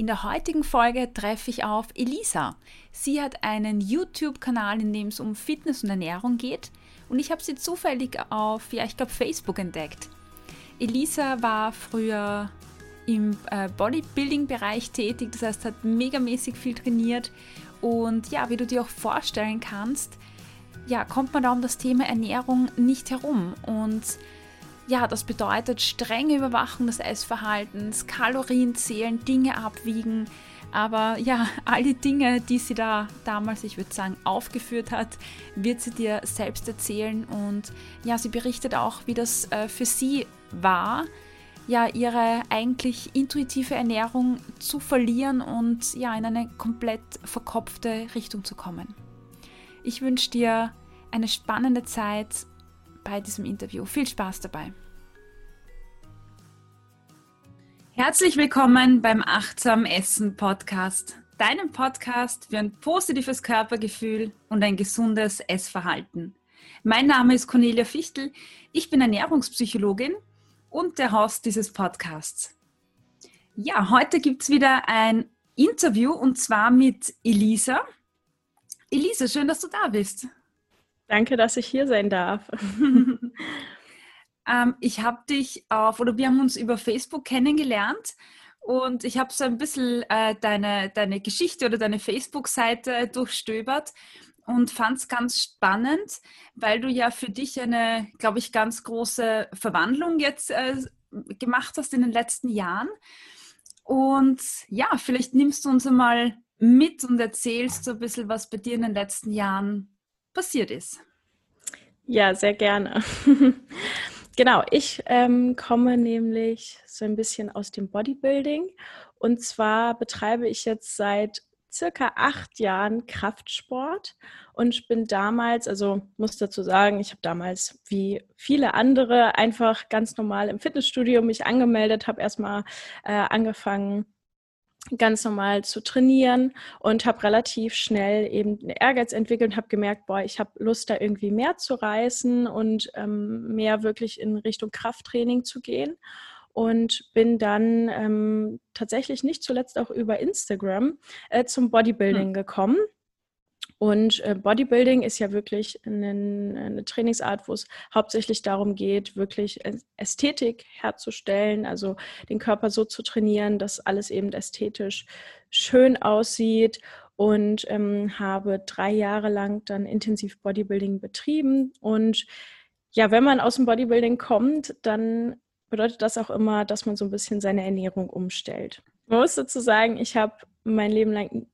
In der heutigen Folge treffe ich auf Elisa. Sie hat einen YouTube-Kanal, in dem es um Fitness und Ernährung geht und ich habe sie zufällig auf, ja, ich glaube, Facebook entdeckt. Elisa war früher im äh, Bodybuilding-Bereich tätig, das heißt, hat megamäßig viel trainiert und ja, wie du dir auch vorstellen kannst, ja, kommt man da um das Thema Ernährung nicht herum und ja, das bedeutet strenge Überwachung des Essverhaltens, Kalorien zählen, Dinge abwiegen. Aber ja, alle Dinge, die sie da damals, ich würde sagen, aufgeführt hat, wird sie dir selbst erzählen. Und ja, sie berichtet auch, wie das äh, für sie war, ja, ihre eigentlich intuitive Ernährung zu verlieren und ja, in eine komplett verkopfte Richtung zu kommen. Ich wünsche dir eine spannende Zeit bei diesem Interview. Viel Spaß dabei. Herzlich willkommen beim Achtsam Essen Podcast, deinem Podcast für ein positives Körpergefühl und ein gesundes Essverhalten. Mein Name ist Cornelia Fichtel, ich bin Ernährungspsychologin und der Host dieses Podcasts. Ja, heute gibt es wieder ein Interview und zwar mit Elisa. Elisa, schön, dass du da bist. Danke, dass ich hier sein darf. ähm, ich habe dich auf, oder wir haben uns über Facebook kennengelernt und ich habe so ein bisschen äh, deine, deine Geschichte oder deine Facebook-Seite durchstöbert und fand es ganz spannend, weil du ja für dich eine, glaube ich, ganz große Verwandlung jetzt äh, gemacht hast in den letzten Jahren. Und ja, vielleicht nimmst du uns einmal mit und erzählst so ein bisschen, was bei dir in den letzten Jahren passiert ist. Ja, sehr gerne. genau, ich ähm, komme nämlich so ein bisschen aus dem Bodybuilding. Und zwar betreibe ich jetzt seit circa acht Jahren Kraftsport und bin damals, also muss dazu sagen, ich habe damals wie viele andere einfach ganz normal im Fitnessstudio mich angemeldet, habe erstmal äh, angefangen ganz normal zu trainieren und habe relativ schnell eben einen Ehrgeiz entwickelt und habe gemerkt, boah, ich habe Lust, da irgendwie mehr zu reißen und ähm, mehr wirklich in Richtung Krafttraining zu gehen. Und bin dann ähm, tatsächlich nicht zuletzt auch über Instagram äh, zum Bodybuilding hm. gekommen und äh, Bodybuilding ist ja wirklich eine, Trainingsart, wo es hauptsächlich darum geht, wirklich Ästhetik herzustellen, also den Körper so zu trainieren, dass alles eben ästhetisch schön aussieht und ähm, habe drei Jahre lang dann intensiv Bodybuilding betrieben. Und ja, wenn man aus dem Bodybuilding kommt, dann bedeutet das auch immer, dass man so ein bisschen seine Ernährung umstellt. Man muss dazu sagen, ich habe mein Leben lang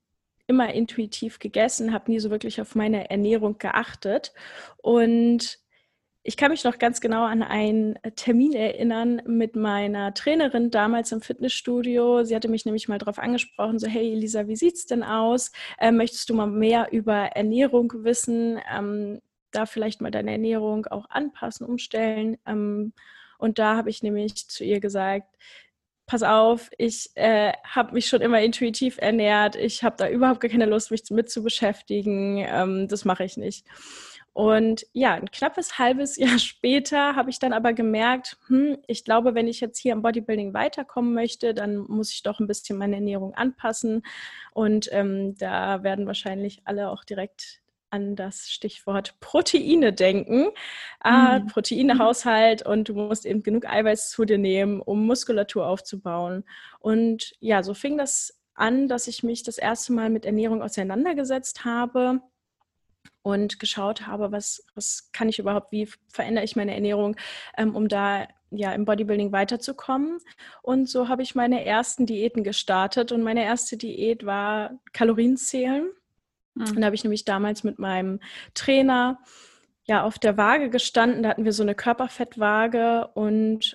immer intuitiv gegessen, habe nie so wirklich auf meine Ernährung geachtet. Und ich kann mich noch ganz genau an einen Termin erinnern mit meiner Trainerin damals im Fitnessstudio. Sie hatte mich nämlich mal darauf angesprochen, so hey Elisa, wie sieht's denn aus? Äh, möchtest du mal mehr über Ernährung wissen? Ähm, da vielleicht mal deine Ernährung auch anpassen, umstellen. Ähm, und da habe ich nämlich zu ihr gesagt, pass auf, ich äh, habe mich schon immer intuitiv ernährt, ich habe da überhaupt gar keine Lust, mich mit zu beschäftigen, ähm, das mache ich nicht. Und ja, ein knappes halbes Jahr später habe ich dann aber gemerkt, hm, ich glaube, wenn ich jetzt hier im Bodybuilding weiterkommen möchte, dann muss ich doch ein bisschen meine Ernährung anpassen. Und ähm, da werden wahrscheinlich alle auch direkt an das Stichwort Proteine denken. Ah, mhm. Proteinehaushalt und du musst eben genug Eiweiß zu dir nehmen, um Muskulatur aufzubauen. Und ja, so fing das an, dass ich mich das erste Mal mit Ernährung auseinandergesetzt habe und geschaut habe, was, was kann ich überhaupt, wie verändere ich meine Ernährung, ähm, um da ja im Bodybuilding weiterzukommen. Und so habe ich meine ersten Diäten gestartet und meine erste Diät war Kalorienzählen. Mhm. Und da habe ich nämlich damals mit meinem Trainer ja auf der Waage gestanden. Da hatten wir so eine Körperfettwaage und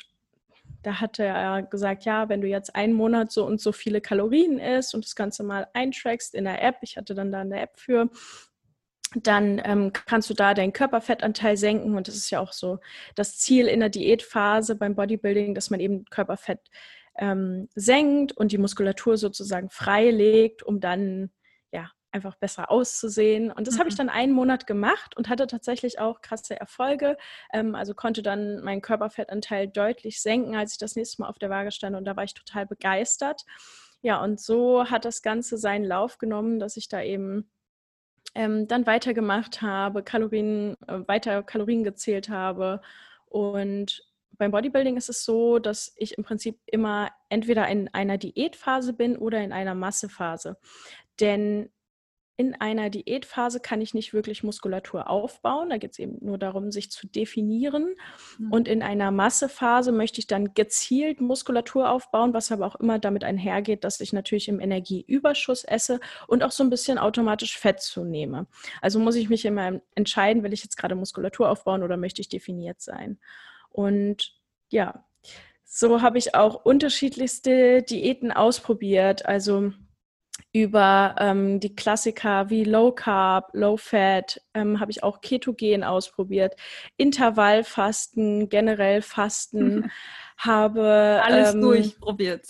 da hatte er gesagt, ja, wenn du jetzt einen Monat so und so viele Kalorien isst und das Ganze mal eintrackst in der App, ich hatte dann da eine App für, dann ähm, kannst du da deinen Körperfettanteil senken. Und das ist ja auch so das Ziel in der Diätphase beim Bodybuilding, dass man eben Körperfett ähm, senkt und die Muskulatur sozusagen freilegt, um dann einfach besser auszusehen. Und das mhm. habe ich mhm. dann einen Monat gemacht und hatte tatsächlich auch krasse Erfolge. Ähm, also konnte dann meinen Körperfettanteil deutlich senken, als ich das nächste Mal auf der Waage stand. Und da war ich total begeistert. Ja, und so hat das Ganze seinen Lauf genommen, dass ich da eben ähm, dann weitergemacht habe, Kalorien, äh, weiter Kalorien gezählt habe. Und beim Bodybuilding ist es so, dass ich im Prinzip immer entweder in einer Diätphase bin oder in einer Massephase. Denn in einer Diätphase kann ich nicht wirklich Muskulatur aufbauen. Da geht es eben nur darum, sich zu definieren. Mhm. Und in einer Massephase möchte ich dann gezielt Muskulatur aufbauen, was aber auch immer damit einhergeht, dass ich natürlich im Energieüberschuss esse und auch so ein bisschen automatisch Fett zunehme. Also muss ich mich immer entscheiden, will ich jetzt gerade Muskulatur aufbauen oder möchte ich definiert sein. Und ja, so habe ich auch unterschiedlichste Diäten ausprobiert. Also über ähm, die Klassiker wie Low Carb, Low Fat, ähm, habe ich auch Ketogen ausprobiert, Intervallfasten, generell Fasten, habe alles ähm, durchprobiert.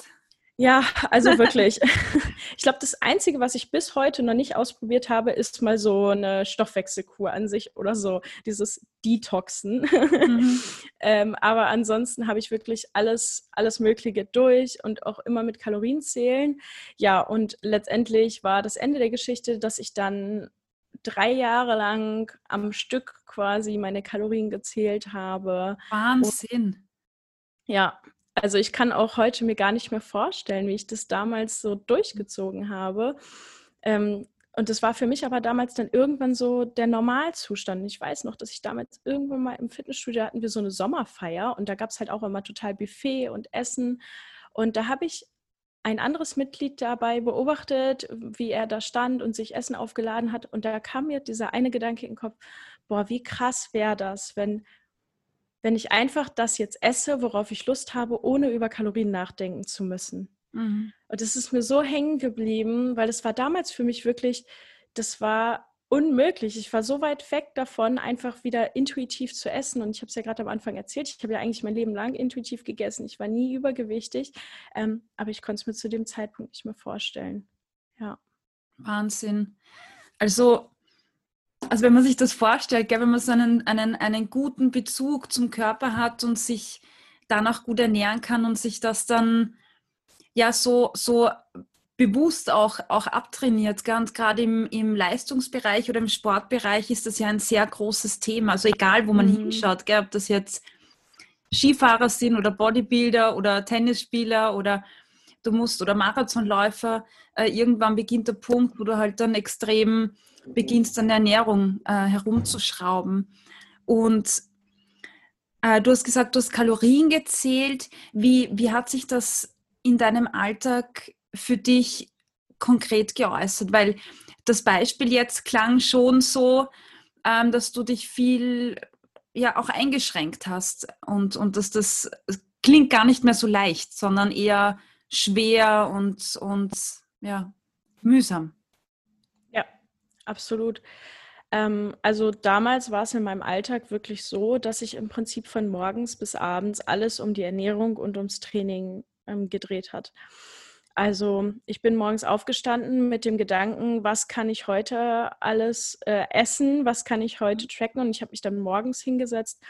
Ja, also wirklich. ich glaube, das Einzige, was ich bis heute noch nicht ausprobiert habe, ist mal so eine Stoffwechselkur an sich oder so, dieses Detoxen. Mhm. ähm, aber ansonsten habe ich wirklich alles, alles Mögliche durch und auch immer mit Kalorien zählen. Ja, und letztendlich war das Ende der Geschichte, dass ich dann drei Jahre lang am Stück quasi meine Kalorien gezählt habe. Wahnsinn. Und, ja, also ich kann auch heute mir gar nicht mehr vorstellen, wie ich das damals so durchgezogen habe. Ähm, und das war für mich aber damals dann irgendwann so der Normalzustand. Ich weiß noch, dass ich damals irgendwann mal im Fitnessstudio hatten wir so eine Sommerfeier und da gab es halt auch immer total Buffet und Essen. Und da habe ich ein anderes Mitglied dabei beobachtet, wie er da stand und sich Essen aufgeladen hat. Und da kam mir dieser eine Gedanke in den Kopf, boah, wie krass wäre das, wenn wenn ich einfach das jetzt esse, worauf ich Lust habe, ohne über Kalorien nachdenken zu müssen. Mhm. Und das ist mir so hängen geblieben, weil es war damals für mich wirklich, das war unmöglich. Ich war so weit weg davon, einfach wieder intuitiv zu essen. Und ich habe es ja gerade am Anfang erzählt, ich habe ja eigentlich mein Leben lang intuitiv gegessen. Ich war nie übergewichtig, ähm, aber ich konnte es mir zu dem Zeitpunkt nicht mehr vorstellen. Ja. Wahnsinn. Also also wenn man sich das vorstellt, gell, wenn man so einen, einen, einen guten Bezug zum Körper hat und sich danach gut ernähren kann und sich das dann ja so, so bewusst auch, auch abtrainiert. Ganz gerade im, im Leistungsbereich oder im Sportbereich ist das ja ein sehr großes Thema. Also egal, wo man mhm. hinschaut, gell, ob das jetzt Skifahrer sind oder Bodybuilder oder Tennisspieler oder du musst oder Marathonläufer, äh, irgendwann beginnt der Punkt, wo du halt dann extrem beginnst, an der Ernährung äh, herumzuschrauben. Und äh, du hast gesagt, du hast Kalorien gezählt. Wie, wie hat sich das in deinem Alltag für dich konkret geäußert? Weil das Beispiel jetzt klang schon so, ähm, dass du dich viel ja auch eingeschränkt hast und, und dass das klingt gar nicht mehr so leicht, sondern eher schwer und, und ja, mühsam. Absolut. Ähm, also damals war es in meinem Alltag wirklich so, dass sich im Prinzip von morgens bis abends alles um die Ernährung und ums Training ähm, gedreht hat. Also ich bin morgens aufgestanden mit dem Gedanken, was kann ich heute alles äh, essen, was kann ich heute tracken und ich habe mich dann morgens hingesetzt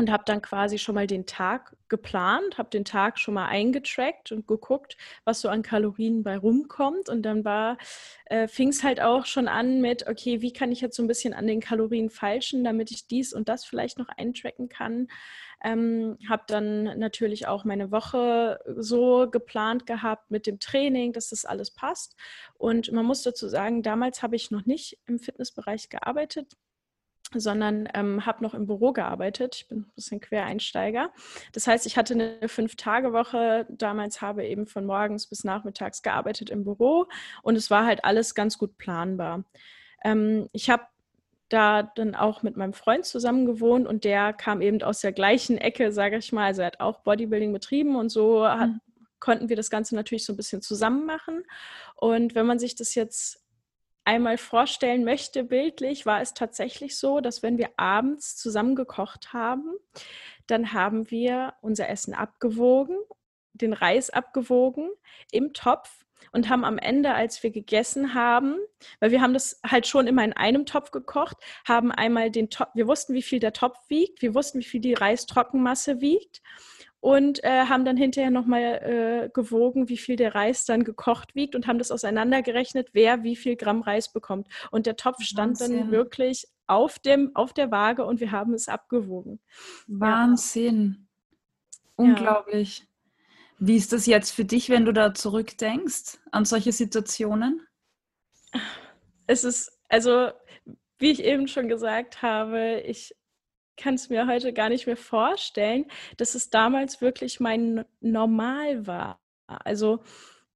und habe dann quasi schon mal den Tag geplant, habe den Tag schon mal eingetrackt und geguckt, was so an Kalorien bei rumkommt. Und dann äh, fing es halt auch schon an mit, okay, wie kann ich jetzt so ein bisschen an den Kalorien falschen, damit ich dies und das vielleicht noch eintracken kann. Ähm, habe dann natürlich auch meine Woche so geplant gehabt mit dem Training, dass das alles passt. Und man muss dazu sagen, damals habe ich noch nicht im Fitnessbereich gearbeitet sondern ähm, habe noch im Büro gearbeitet. Ich bin ein bisschen Quereinsteiger. Das heißt, ich hatte eine Fünf-Tage-Woche. Damals habe eben von morgens bis nachmittags gearbeitet im Büro und es war halt alles ganz gut planbar. Ähm, ich habe da dann auch mit meinem Freund zusammen gewohnt und der kam eben aus der gleichen Ecke, sage ich mal. Also er hat auch Bodybuilding betrieben und so hat, mhm. konnten wir das Ganze natürlich so ein bisschen zusammen machen. Und wenn man sich das jetzt einmal vorstellen möchte, bildlich, war es tatsächlich so, dass wenn wir abends zusammen gekocht haben, dann haben wir unser Essen abgewogen, den Reis abgewogen im Topf und haben am Ende, als wir gegessen haben, weil wir haben das halt schon immer in einem Topf gekocht, haben einmal den Topf, wir wussten, wie viel der Topf wiegt, wir wussten, wie viel die Reistrockenmasse wiegt und äh, haben dann hinterher nochmal äh, gewogen, wie viel der Reis dann gekocht wiegt und haben das auseinandergerechnet, wer wie viel Gramm Reis bekommt. Und der Topf stand Wahnsinn. dann wirklich auf, dem, auf der Waage und wir haben es abgewogen. Wahnsinn. Ja. Unglaublich. Ja. Wie ist das jetzt für dich, wenn du da zurückdenkst an solche Situationen? Es ist, also, wie ich eben schon gesagt habe, ich kann es mir heute gar nicht mehr vorstellen, dass es damals wirklich mein Normal war. Also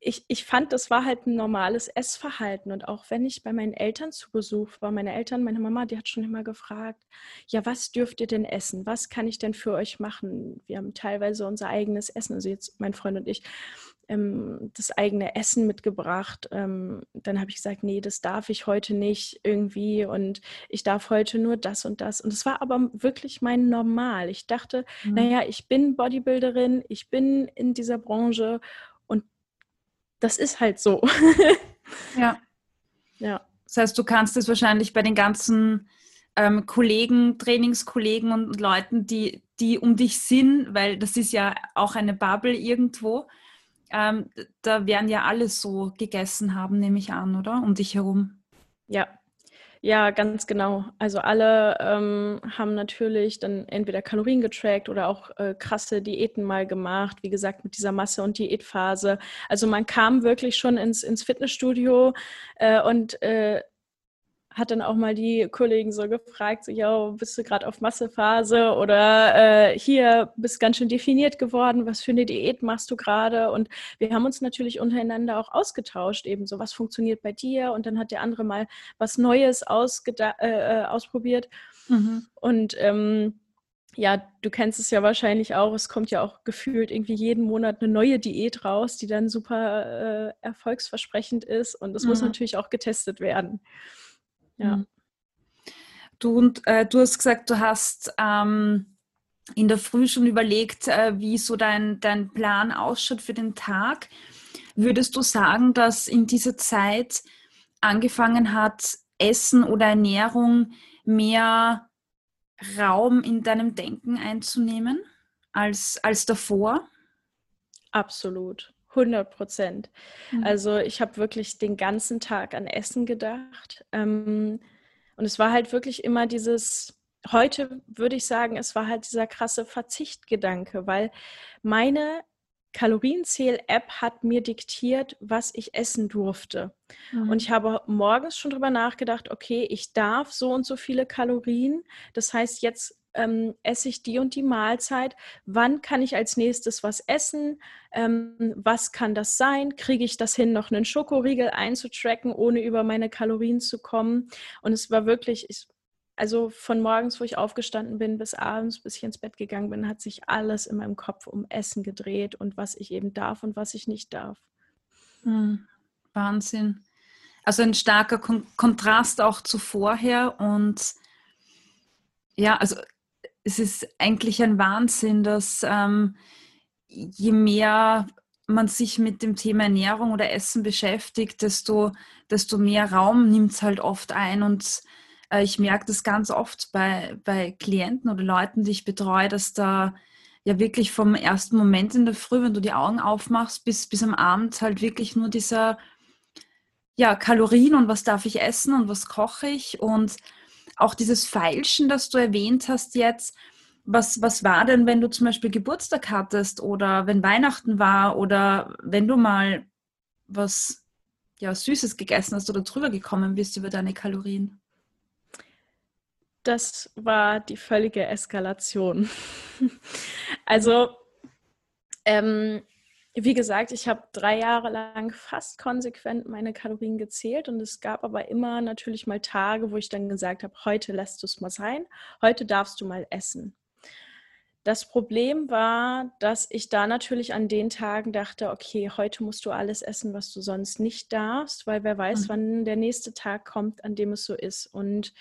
ich, ich fand, das war halt ein normales Essverhalten. Und auch wenn ich bei meinen Eltern zu Besuch war, meine Eltern, meine Mama, die hat schon immer gefragt, ja, was dürft ihr denn essen? Was kann ich denn für euch machen? Wir haben teilweise unser eigenes Essen, also jetzt mein Freund und ich, ähm, das eigene Essen mitgebracht. Ähm, dann habe ich gesagt, nee, das darf ich heute nicht irgendwie und ich darf heute nur das und das. Und es war aber wirklich mein Normal. Ich dachte, mhm. naja, ich bin Bodybuilderin, ich bin in dieser Branche das ist halt so. ja. Ja. Das heißt, du kannst es wahrscheinlich bei den ganzen ähm, Kollegen, Trainingskollegen und Leuten, die, die um dich sind, weil das ist ja auch eine Bubble irgendwo, ähm, da werden ja alle so gegessen haben, nehme ich an, oder? Um dich herum. Ja, ja, ganz genau. Also alle ähm, haben natürlich dann entweder Kalorien getrackt oder auch äh, krasse Diäten mal gemacht, wie gesagt, mit dieser Masse- und Diätphase. Also man kam wirklich schon ins, ins Fitnessstudio äh, und äh, hat dann auch mal die Kollegen so gefragt, so, ja, bist du gerade auf Massephase oder äh, hier bist ganz schön definiert geworden, was für eine Diät machst du gerade? Und wir haben uns natürlich untereinander auch ausgetauscht, eben so, was funktioniert bei dir? Und dann hat der andere mal was Neues äh, äh, ausprobiert. Mhm. Und ähm, ja, du kennst es ja wahrscheinlich auch. Es kommt ja auch gefühlt irgendwie jeden Monat eine neue Diät raus, die dann super äh, erfolgsversprechend ist. Und das mhm. muss natürlich auch getestet werden. Ja. Mhm. Du, und, äh, du hast gesagt, du hast ähm, in der Früh schon überlegt, äh, wie so dein, dein Plan ausschaut für den Tag. Würdest du sagen, dass in dieser Zeit angefangen hat, Essen oder Ernährung mehr Raum in deinem Denken einzunehmen als, als davor? Absolut. 100 Prozent. Mhm. Also ich habe wirklich den ganzen Tag an Essen gedacht. Ähm, und es war halt wirklich immer dieses, heute würde ich sagen, es war halt dieser krasse Verzichtgedanke, weil meine Kalorienzähl-App hat mir diktiert, was ich essen durfte. Mhm. Und ich habe morgens schon darüber nachgedacht, okay, ich darf so und so viele Kalorien. Das heißt, jetzt ähm, esse ich die und die Mahlzeit? Wann kann ich als nächstes was essen? Ähm, was kann das sein? Kriege ich das hin, noch einen Schokoriegel einzutracken, ohne über meine Kalorien zu kommen? Und es war wirklich, ich, also von morgens, wo ich aufgestanden bin, bis abends, bis ich ins Bett gegangen bin, hat sich alles in meinem Kopf um Essen gedreht und was ich eben darf und was ich nicht darf. Hm, Wahnsinn. Also ein starker Kon Kontrast auch zu vorher und ja, also es ist eigentlich ein Wahnsinn, dass ähm, je mehr man sich mit dem Thema Ernährung oder Essen beschäftigt, desto, desto mehr Raum nimmt es halt oft ein. Und äh, ich merke das ganz oft bei, bei Klienten oder Leuten, die ich betreue, dass da ja wirklich vom ersten Moment in der Früh, wenn du die Augen aufmachst, bis, bis am Abend halt wirklich nur dieser ja, Kalorien und was darf ich essen und was koche ich und auch dieses Feilschen, das du erwähnt hast jetzt, was, was war denn, wenn du zum Beispiel Geburtstag hattest oder wenn Weihnachten war oder wenn du mal was ja, Süßes gegessen hast oder drüber gekommen bist über deine Kalorien? Das war die völlige Eskalation. also ähm, wie gesagt, ich habe drei Jahre lang fast konsequent meine Kalorien gezählt und es gab aber immer natürlich mal Tage, wo ich dann gesagt habe, heute lässt du es mal sein, heute darfst du mal essen. Das Problem war, dass ich da natürlich an den Tagen dachte, okay, heute musst du alles essen, was du sonst nicht darfst, weil wer weiß, mhm. wann der nächste Tag kommt, an dem es so ist. Und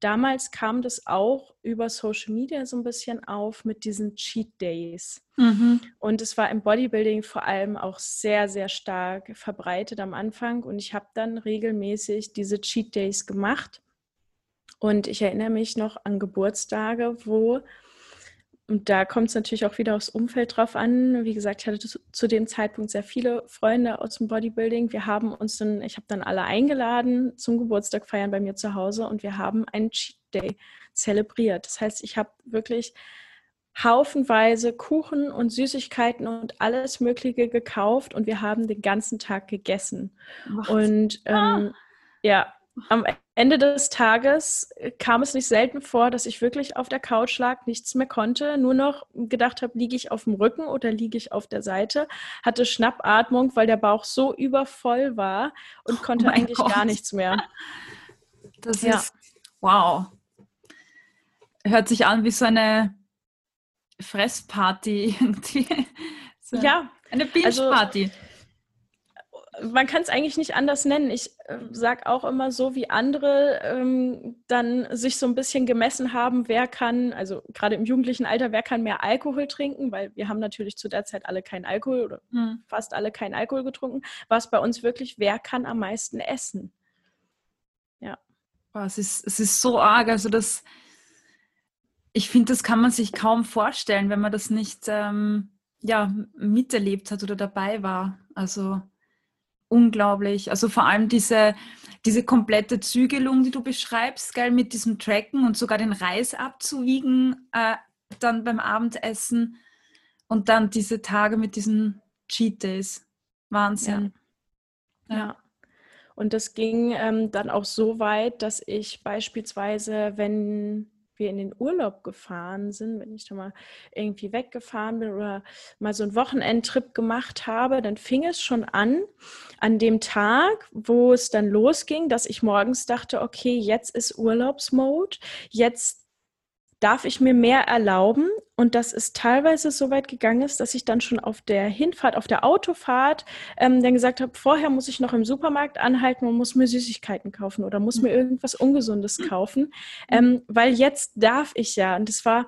damals kam das auch über Social Media so ein bisschen auf mit diesen Cheat Days. Mhm. Und es war im Bodybuilding vor allem auch sehr, sehr stark verbreitet am Anfang. Und ich habe dann regelmäßig diese Cheat Days gemacht. Und ich erinnere mich noch an Geburtstage, wo und da kommt es natürlich auch wieder aufs Umfeld drauf an. Wie gesagt, ich hatte zu, dem Zeitpunkt sehr viele Freunde aus dem Bodybuilding. Wir haben uns dann, ich habe dann alle eingeladen zum Geburtstag feiern bei mir zu Hause und wir haben einen Cheat Day zelebriert. Das heißt, ich habe wirklich haufenweise Kuchen und Süßigkeiten und alles Mögliche gekauft und wir haben den ganzen Tag gegessen. Was? Und ähm, ah. ja, am Ende des Tages kam es nicht selten vor, dass ich wirklich auf der Couch lag, nichts mehr konnte, nur noch gedacht habe, liege ich auf dem Rücken oder liege ich auf der Seite, hatte Schnappatmung, weil der Bauch so übervoll war und oh konnte oh eigentlich Gott. gar nichts mehr. Das ja. ist wow. Hört sich an wie so eine Fressparty irgendwie. So ja, eine Binge-Party. Also, man kann es eigentlich nicht anders nennen. Ich äh, sage auch immer so, wie andere ähm, dann sich so ein bisschen gemessen haben, wer kann, also gerade im jugendlichen Alter, wer kann mehr Alkohol trinken, weil wir haben natürlich zu der Zeit alle keinen Alkohol oder hm. fast alle keinen Alkohol getrunken, war es bei uns wirklich, wer kann am meisten essen. Ja. Boah, es, ist, es ist so arg, also das, ich finde, das kann man sich kaum vorstellen, wenn man das nicht ähm, ja, miterlebt hat oder dabei war. Also unglaublich. Also vor allem diese, diese komplette Zügelung, die du beschreibst, geil, mit diesem Tracken und sogar den Reis abzuwiegen, äh, dann beim Abendessen und dann diese Tage mit diesen Cheat Days. Wahnsinn. Ja. ja. Und das ging ähm, dann auch so weit, dass ich beispielsweise, wenn wir in den Urlaub gefahren sind, wenn ich da mal irgendwie weggefahren bin oder mal so einen Wochenendtrip gemacht habe, dann fing es schon an, an dem Tag, wo es dann losging, dass ich morgens dachte, okay, jetzt ist Urlaubsmode, jetzt darf ich mir mehr erlauben und dass es teilweise so weit gegangen ist, dass ich dann schon auf der Hinfahrt, auf der Autofahrt ähm, dann gesagt habe, vorher muss ich noch im Supermarkt anhalten und muss mir Süßigkeiten kaufen oder muss mir irgendwas Ungesundes kaufen, ähm, weil jetzt darf ich ja. Und das war,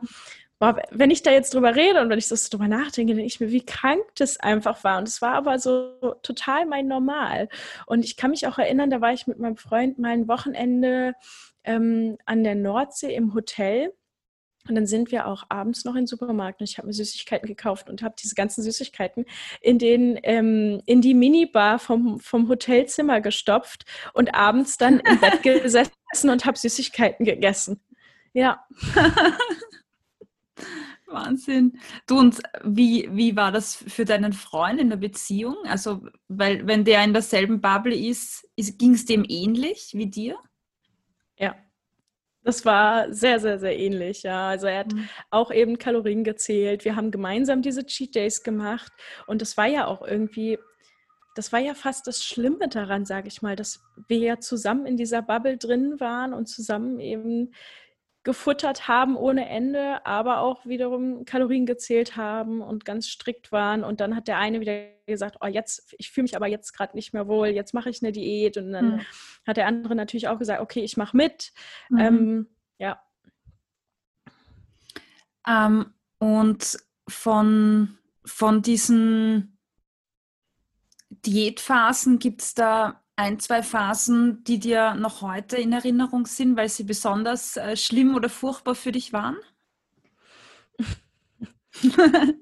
boah, wenn ich da jetzt drüber rede und wenn ich das drüber nachdenke, denke ich mir, wie krank das einfach war. Und es war aber so total mein Normal. Und ich kann mich auch erinnern, da war ich mit meinem Freund mal ein Wochenende ähm, an der Nordsee im Hotel und dann sind wir auch abends noch in den Supermarkt und ich habe mir Süßigkeiten gekauft und habe diese ganzen Süßigkeiten in, den, ähm, in die Minibar vom, vom Hotelzimmer gestopft und abends dann im Bett gesessen und habe Süßigkeiten gegessen. Ja. Wahnsinn. Du und wie, wie war das für deinen Freund in der Beziehung? Also, weil wenn der in derselben Bubble ist, ist ging es dem ähnlich wie dir? Ja, das war sehr, sehr, sehr ähnlich, ja. Also er hat mhm. auch eben Kalorien gezählt. Wir haben gemeinsam diese Cheat Days gemacht. Und das war ja auch irgendwie, das war ja fast das Schlimme daran, sage ich mal, dass wir ja zusammen in dieser Bubble drin waren und zusammen eben gefuttert haben ohne Ende, aber auch wiederum Kalorien gezählt haben und ganz strikt waren. Und dann hat der eine wieder gesagt, oh, jetzt, ich fühle mich aber jetzt gerade nicht mehr wohl, jetzt mache ich eine Diät. Und dann mhm. hat der andere natürlich auch gesagt, okay, ich mache mit. Mhm. Ähm, ja. Ähm, und von, von diesen Diätphasen gibt es da ein, zwei Phasen, die dir noch heute in Erinnerung sind, weil sie besonders äh, schlimm oder furchtbar für dich waren?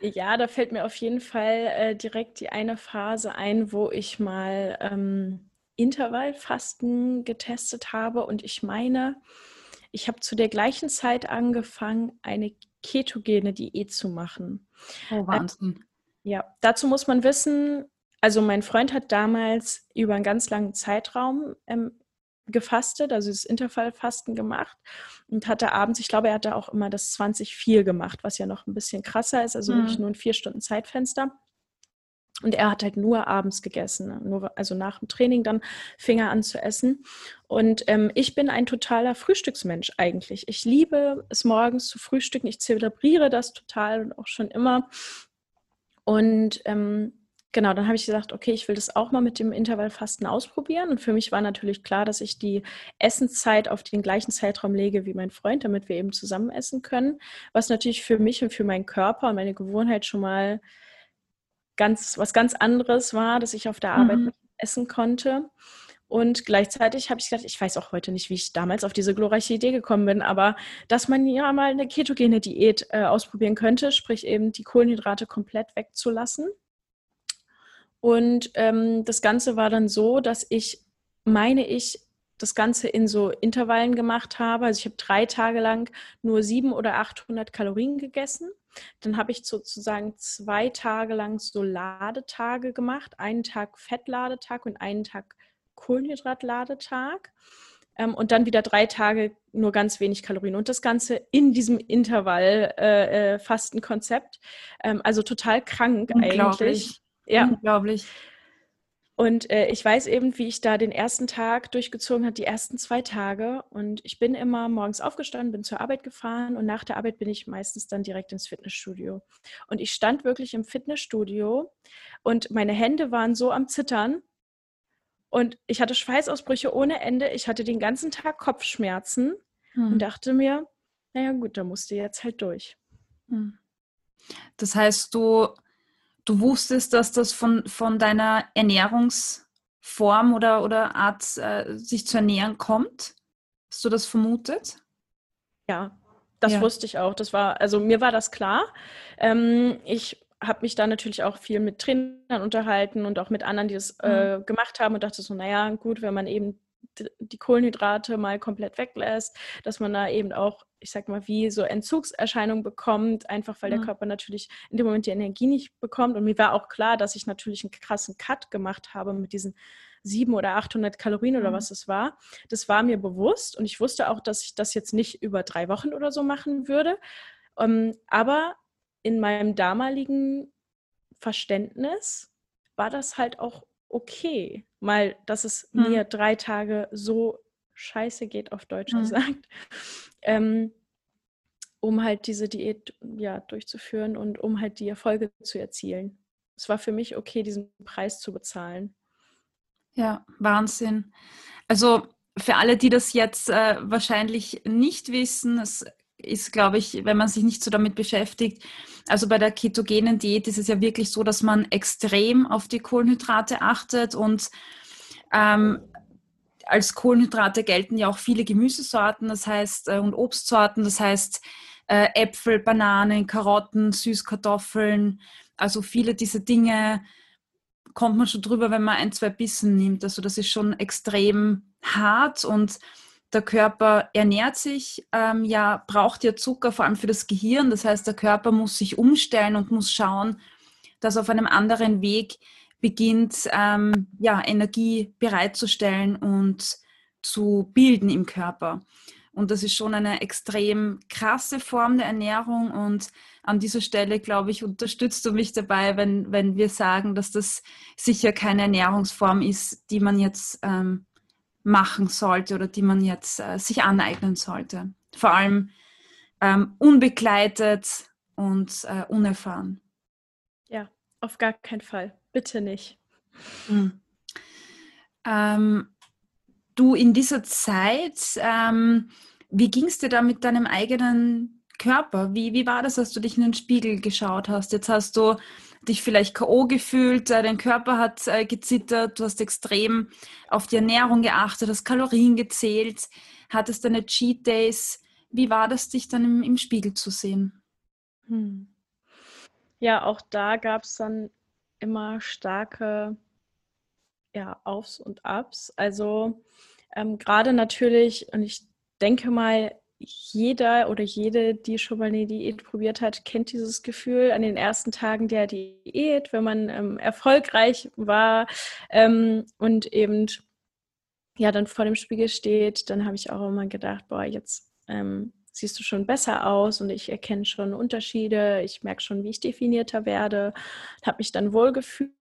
ja, da fällt mir auf jeden Fall äh, direkt die eine Phase ein, wo ich mal ähm, Intervallfasten getestet habe und ich meine, ich habe zu der gleichen Zeit angefangen, eine ketogene Diät zu machen. Oh, Wahnsinn. Äh, ja, dazu muss man wissen, also mein Freund hat damals über einen ganz langen Zeitraum ähm, gefastet, also das Intervallfasten gemacht und hatte abends, ich glaube, er hatte auch immer das 20-4 gemacht, was ja noch ein bisschen krasser ist, also mhm. wirklich nur ein vier Stunden Zeitfenster. Und er hat halt nur abends gegessen, ne? nur, also nach dem Training dann fing er an zu essen. Und ähm, ich bin ein totaler Frühstücksmensch eigentlich. Ich liebe es morgens zu frühstücken. Ich zelebriere das total und auch schon immer. Und ähm, genau, dann habe ich gesagt, okay, ich will das auch mal mit dem Intervallfasten ausprobieren. Und für mich war natürlich klar, dass ich die Essenszeit auf den gleichen Zeitraum lege wie mein Freund, damit wir eben zusammen essen können. Was natürlich für mich und für meinen Körper und meine Gewohnheit schon mal ganz was ganz anderes war, dass ich auf der Arbeit mhm. essen konnte. Und gleichzeitig habe ich gedacht, ich weiß auch heute nicht, wie ich damals auf diese glorreiche Idee gekommen bin, aber dass man ja mal eine ketogene Diät äh, ausprobieren könnte, sprich eben die Kohlenhydrate komplett wegzulassen. Und ähm, das Ganze war dann so, dass ich, meine ich, das Ganze in so Intervallen gemacht habe. Also ich habe drei Tage lang nur 700 oder 800 Kalorien gegessen. Dann habe ich sozusagen zwei Tage lang so Ladetage gemacht. Einen Tag Fettladetag und einen Tag Kohlenhydratladetag. Ähm, und dann wieder drei Tage nur ganz wenig Kalorien. Und das Ganze in diesem Intervall-Fastenkonzept. Äh, äh ähm, also total krank eigentlich. Ja. Unglaublich. Und äh, ich weiß eben, wie ich da den ersten Tag durchgezogen habe, die ersten zwei Tage. Und ich bin immer morgens aufgestanden, bin zur Arbeit gefahren und nach der Arbeit bin ich meistens dann direkt ins Fitnessstudio. Und ich stand wirklich im Fitnessstudio und meine Hände waren so am Zittern. Und ich hatte Schweißausbrüche ohne Ende. Ich hatte den ganzen Tag Kopfschmerzen hm. und dachte mir, naja gut, da musst du jetzt halt durch. Hm. Das heißt, du du wusstest, dass das von, von deiner Ernährungsform oder, oder Art, äh, sich zu ernähren kommt? Hast du das vermutet? Ja, das ja. wusste ich auch. Das war, also mir war das klar. Ähm, ich habe mich da natürlich auch viel mit Trainern unterhalten und auch mit anderen, die es äh, mhm. gemacht haben und dachte so, naja, gut, wenn man eben die Kohlenhydrate mal komplett weglässt, dass man da eben auch, ich sag mal, wie so Entzugserscheinungen bekommt, einfach weil mhm. der Körper natürlich in dem Moment die Energie nicht bekommt. Und mir war auch klar, dass ich natürlich einen krassen Cut gemacht habe mit diesen 700 oder 800 Kalorien mhm. oder was es war. Das war mir bewusst und ich wusste auch, dass ich das jetzt nicht über drei Wochen oder so machen würde. Um, ähm, aber in meinem damaligen Verständnis war das halt auch okay, mal, dass es hm. mir drei Tage so scheiße geht, auf Deutsch hm. gesagt, ähm, um halt diese Diät ja, durchzuführen und um halt die Erfolge zu erzielen. Es war für mich okay, diesen Preis zu bezahlen. Ja, Wahnsinn. Also für alle, die das jetzt äh, wahrscheinlich nicht wissen, es ist, glaube ich, wenn man sich nicht so damit beschäftigt. Also bei der ketogenen Diät ist es ja wirklich so, dass man extrem auf die Kohlenhydrate achtet und ähm, als Kohlenhydrate gelten ja auch viele Gemüsesorten, das heißt äh, und Obstsorten, das heißt äh, Äpfel, Bananen, Karotten, Süßkartoffeln, also viele dieser Dinge kommt man schon drüber, wenn man ein, zwei Bissen nimmt. Also das ist schon extrem hart und der Körper ernährt sich, ähm, ja, braucht ja Zucker, vor allem für das Gehirn. Das heißt, der Körper muss sich umstellen und muss schauen, dass auf einem anderen Weg beginnt, ähm, ja, Energie bereitzustellen und zu bilden im Körper. Und das ist schon eine extrem krasse Form der Ernährung. Und an dieser Stelle, glaube ich, unterstützt du mich dabei, wenn, wenn wir sagen, dass das sicher keine Ernährungsform ist, die man jetzt ähm, machen sollte oder die man jetzt äh, sich aneignen sollte. Vor allem ähm, unbegleitet und äh, unerfahren. Ja, auf gar keinen Fall. Bitte nicht. Mhm. Ähm, du in dieser Zeit, ähm, wie ging es dir da mit deinem eigenen Körper? Wie, wie war das, als du dich in den Spiegel geschaut hast? Jetzt hast du dich vielleicht K.O. gefühlt, äh, dein Körper hat äh, gezittert, du hast extrem auf die Ernährung geachtet, hast Kalorien gezählt, hattest deine Cheat Days. Wie war das, dich dann im, im Spiegel zu sehen? Hm. Ja, auch da gab es dann immer starke ja, Aufs und Abs. Also ähm, gerade natürlich, und ich denke mal, jeder oder jede, die schon mal eine Diät probiert hat, kennt dieses Gefühl an den ersten Tagen der Diät, wenn man ähm, erfolgreich war ähm, und eben ja dann vor dem Spiegel steht, dann habe ich auch immer gedacht, boah, jetzt ähm, siehst du schon besser aus und ich erkenne schon Unterschiede, ich merke schon, wie ich definierter werde, habe mich dann wohl gefühlt.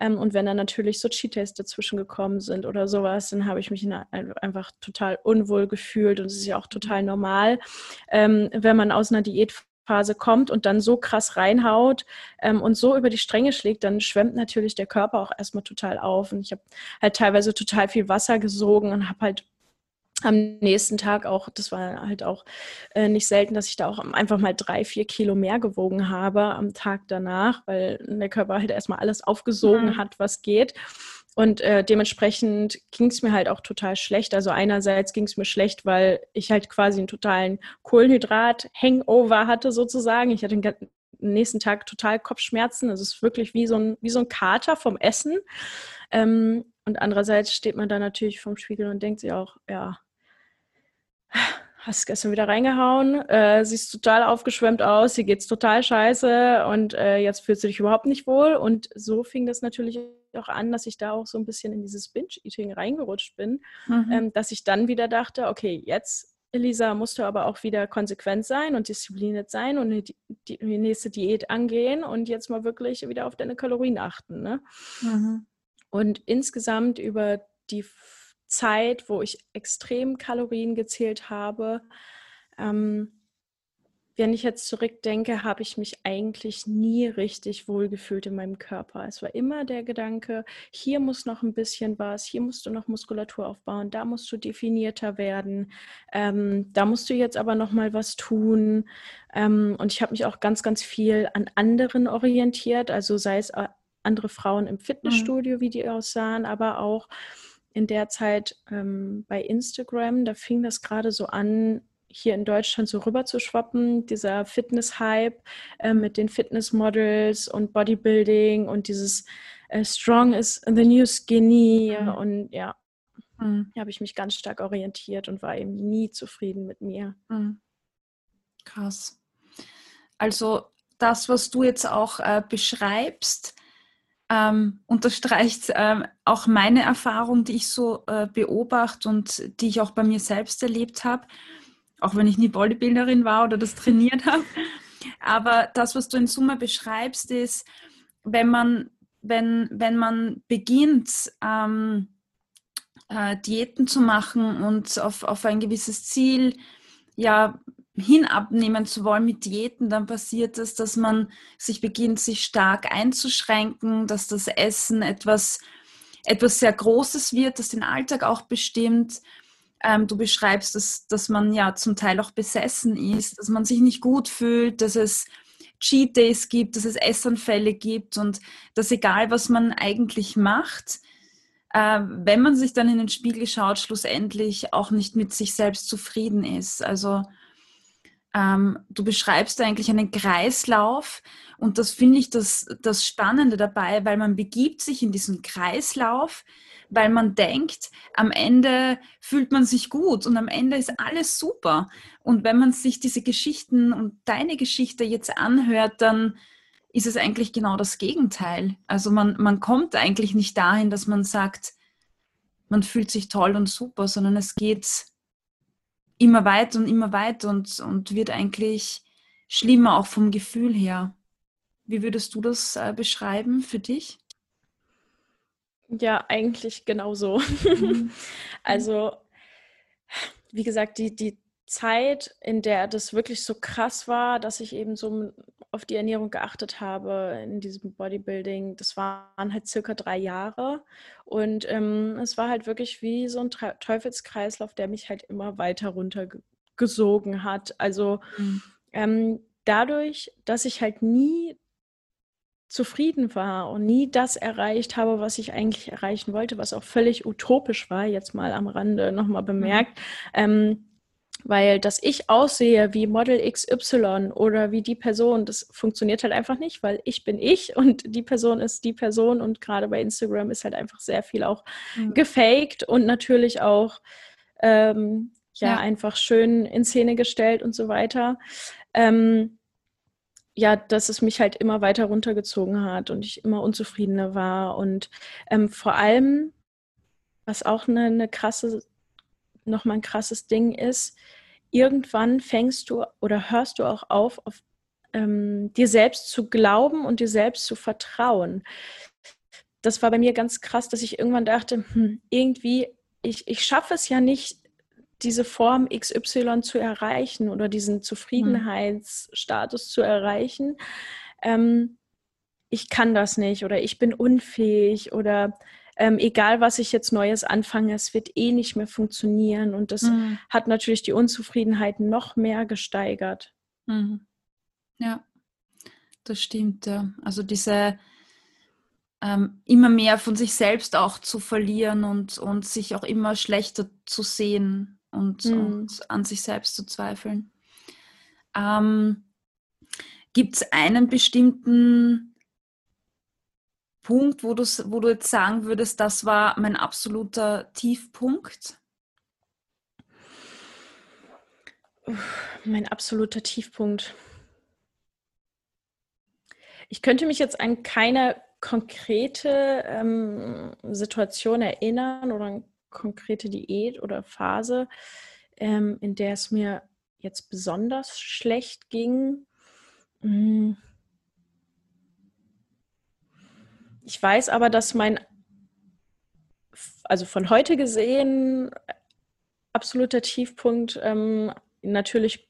Ähm, und wenn dann natürlich so Cheat-Days dazwischen gekommen sind oder sowas, dann habe ich mich einfach total unwohl gefühlt. Und es ist ja auch total normal, ähm, wenn man aus einer Diätphase kommt und dann so krass reinhaut ähm, und so über die Stränge schlägt, dann schwemmt natürlich der Körper auch erstmal total auf. Und ich habe halt teilweise total viel Wasser gesogen und habe halt am nächsten Tag auch, das war halt auch äh, nicht selten, dass ich da auch einfach mal drei, vier Kilo mehr gewogen habe am Tag danach, weil der Körper halt erstmal alles aufgesogen mhm. hat, was geht. Und äh, dementsprechend ging es mir halt auch total schlecht. Also einerseits ging es mir schlecht, weil ich halt quasi einen totalen Kohlenhydrat-Hangover hatte sozusagen. Ich hatte den nächsten Tag total Kopfschmerzen. Also es ist wirklich wie so ein, wie so ein Kater vom Essen. Ähm, und andererseits steht man da natürlich vorm Spiegel und denkt sich auch, ja, hast gestern wieder reingehauen, äh, siehst total aufgeschwemmt aus, hier geht's total scheiße und äh, jetzt fühlst du dich überhaupt nicht wohl. Und so fing das natürlich auch an, dass ich da auch so ein bisschen in dieses Binge-Eating reingerutscht bin, mhm. ähm, dass ich dann wieder dachte, okay, jetzt Elisa, musst du aber auch wieder konsequent sein und diszipliniert sein und die, die, die nächste Diät angehen und jetzt mal wirklich wieder auf deine Kalorien achten. Ne? Mhm. Und insgesamt über die Zeit, wo ich extrem Kalorien gezählt habe. Ähm, wenn ich jetzt zurückdenke, habe ich mich eigentlich nie richtig wohlgefühlt in meinem Körper. Es war immer der Gedanke, hier muss noch ein bisschen was, hier musst du noch Muskulatur aufbauen, da musst du definierter werden, ähm, da musst du jetzt aber noch mal was tun. Ähm, und ich habe mich auch ganz, ganz viel an anderen orientiert, also sei es äh, andere Frauen im mhm. Fitnessstudio, mhm. wie die aussahen, aber auch in der Zeit ähm, bei Instagram, da fing das gerade so an, hier in Deutschland so rüber zu schwappen, dieser Fitness-Hype äh, mit den Fitnessmodels und Bodybuilding und dieses äh, Strong is the new skinny mhm. und ja, mhm. habe ich mich ganz stark orientiert und war eben nie zufrieden mit mir. Mhm. Krass. Also das, was du jetzt auch äh, beschreibst, ähm, unterstreicht ähm, auch meine Erfahrung, die ich so äh, beobachte und die ich auch bei mir selbst erlebt habe, auch wenn ich nie Bodybuilderin war oder das trainiert habe. Aber das, was du in Summe beschreibst, ist, wenn man, wenn, wenn man beginnt, ähm, äh, Diäten zu machen und auf, auf ein gewisses Ziel ja, hinabnehmen zu wollen mit Diäten, dann passiert es, dass man sich beginnt, sich stark einzuschränken, dass das Essen etwas, etwas sehr Großes wird, das den Alltag auch bestimmt. Ähm, du beschreibst, dass, dass man ja zum Teil auch besessen ist, dass man sich nicht gut fühlt, dass es Cheat Days gibt, dass es Essanfälle gibt und dass egal, was man eigentlich macht, äh, wenn man sich dann in den Spiegel schaut, schlussendlich auch nicht mit sich selbst zufrieden ist. Also ähm, du beschreibst eigentlich einen Kreislauf und das finde ich das, das Spannende dabei, weil man begibt sich in diesen Kreislauf, weil man denkt, am Ende fühlt man sich gut und am Ende ist alles super. Und wenn man sich diese Geschichten und deine Geschichte jetzt anhört, dann ist es eigentlich genau das Gegenteil. Also man, man kommt eigentlich nicht dahin, dass man sagt, man fühlt sich toll und super, sondern es geht immer weiter und immer weiter und, und wird eigentlich schlimmer, auch vom Gefühl her. Wie würdest du das äh, beschreiben für dich? Ja, eigentlich genauso. Mhm. also, wie gesagt, die, die Zeit, in der das wirklich so krass war, dass ich eben so auf die Ernährung geachtet habe in diesem Bodybuilding, das waren halt circa drei Jahre. Und ähm, es war halt wirklich wie so ein Teufelskreislauf, der mich halt immer weiter runtergesogen hat. Also mhm. ähm, dadurch, dass ich halt nie zufrieden war und nie das erreicht habe, was ich eigentlich erreichen wollte, was auch völlig utopisch war, jetzt mal am Rande nochmal mhm. bemerkt, mhm. ähm, weil dass ich aussehe wie Model XY oder wie die Person, das funktioniert halt einfach nicht, weil ich bin ich und die Person ist die Person und gerade bei Instagram ist halt einfach sehr viel auch mhm. gefaked und natürlich auch ähm, ja, ja, einfach schön in Szene gestellt und so weiter. Ähm, ja, dass es mich halt immer weiter runtergezogen hat und ich immer unzufriedener war und ähm, vor allem, was auch eine, eine krasse nochmal ein krasses Ding ist, irgendwann fängst du oder hörst du auch auf, auf ähm, dir selbst zu glauben und dir selbst zu vertrauen. Das war bei mir ganz krass, dass ich irgendwann dachte, hm, irgendwie, ich, ich schaffe es ja nicht, diese Form XY zu erreichen oder diesen Zufriedenheitsstatus zu erreichen. Ähm, ich kann das nicht oder ich bin unfähig oder ähm, egal was ich jetzt Neues anfange, es wird eh nicht mehr funktionieren. Und das mhm. hat natürlich die Unzufriedenheit noch mehr gesteigert. Mhm. Ja, das stimmt. Ja. Also diese, ähm, immer mehr von sich selbst auch zu verlieren und, und sich auch immer schlechter zu sehen und, mhm. und an sich selbst zu zweifeln. Ähm, Gibt es einen bestimmten Punkt, wo, wo du jetzt sagen würdest, das war mein absoluter Tiefpunkt? Mein absoluter Tiefpunkt. Ich könnte mich jetzt an keine konkrete ähm, Situation erinnern oder eine konkrete Diät oder Phase, ähm, in der es mir jetzt besonders schlecht ging. Hm. Ich weiß aber, dass mein, also von heute gesehen, absoluter Tiefpunkt ähm, natürlich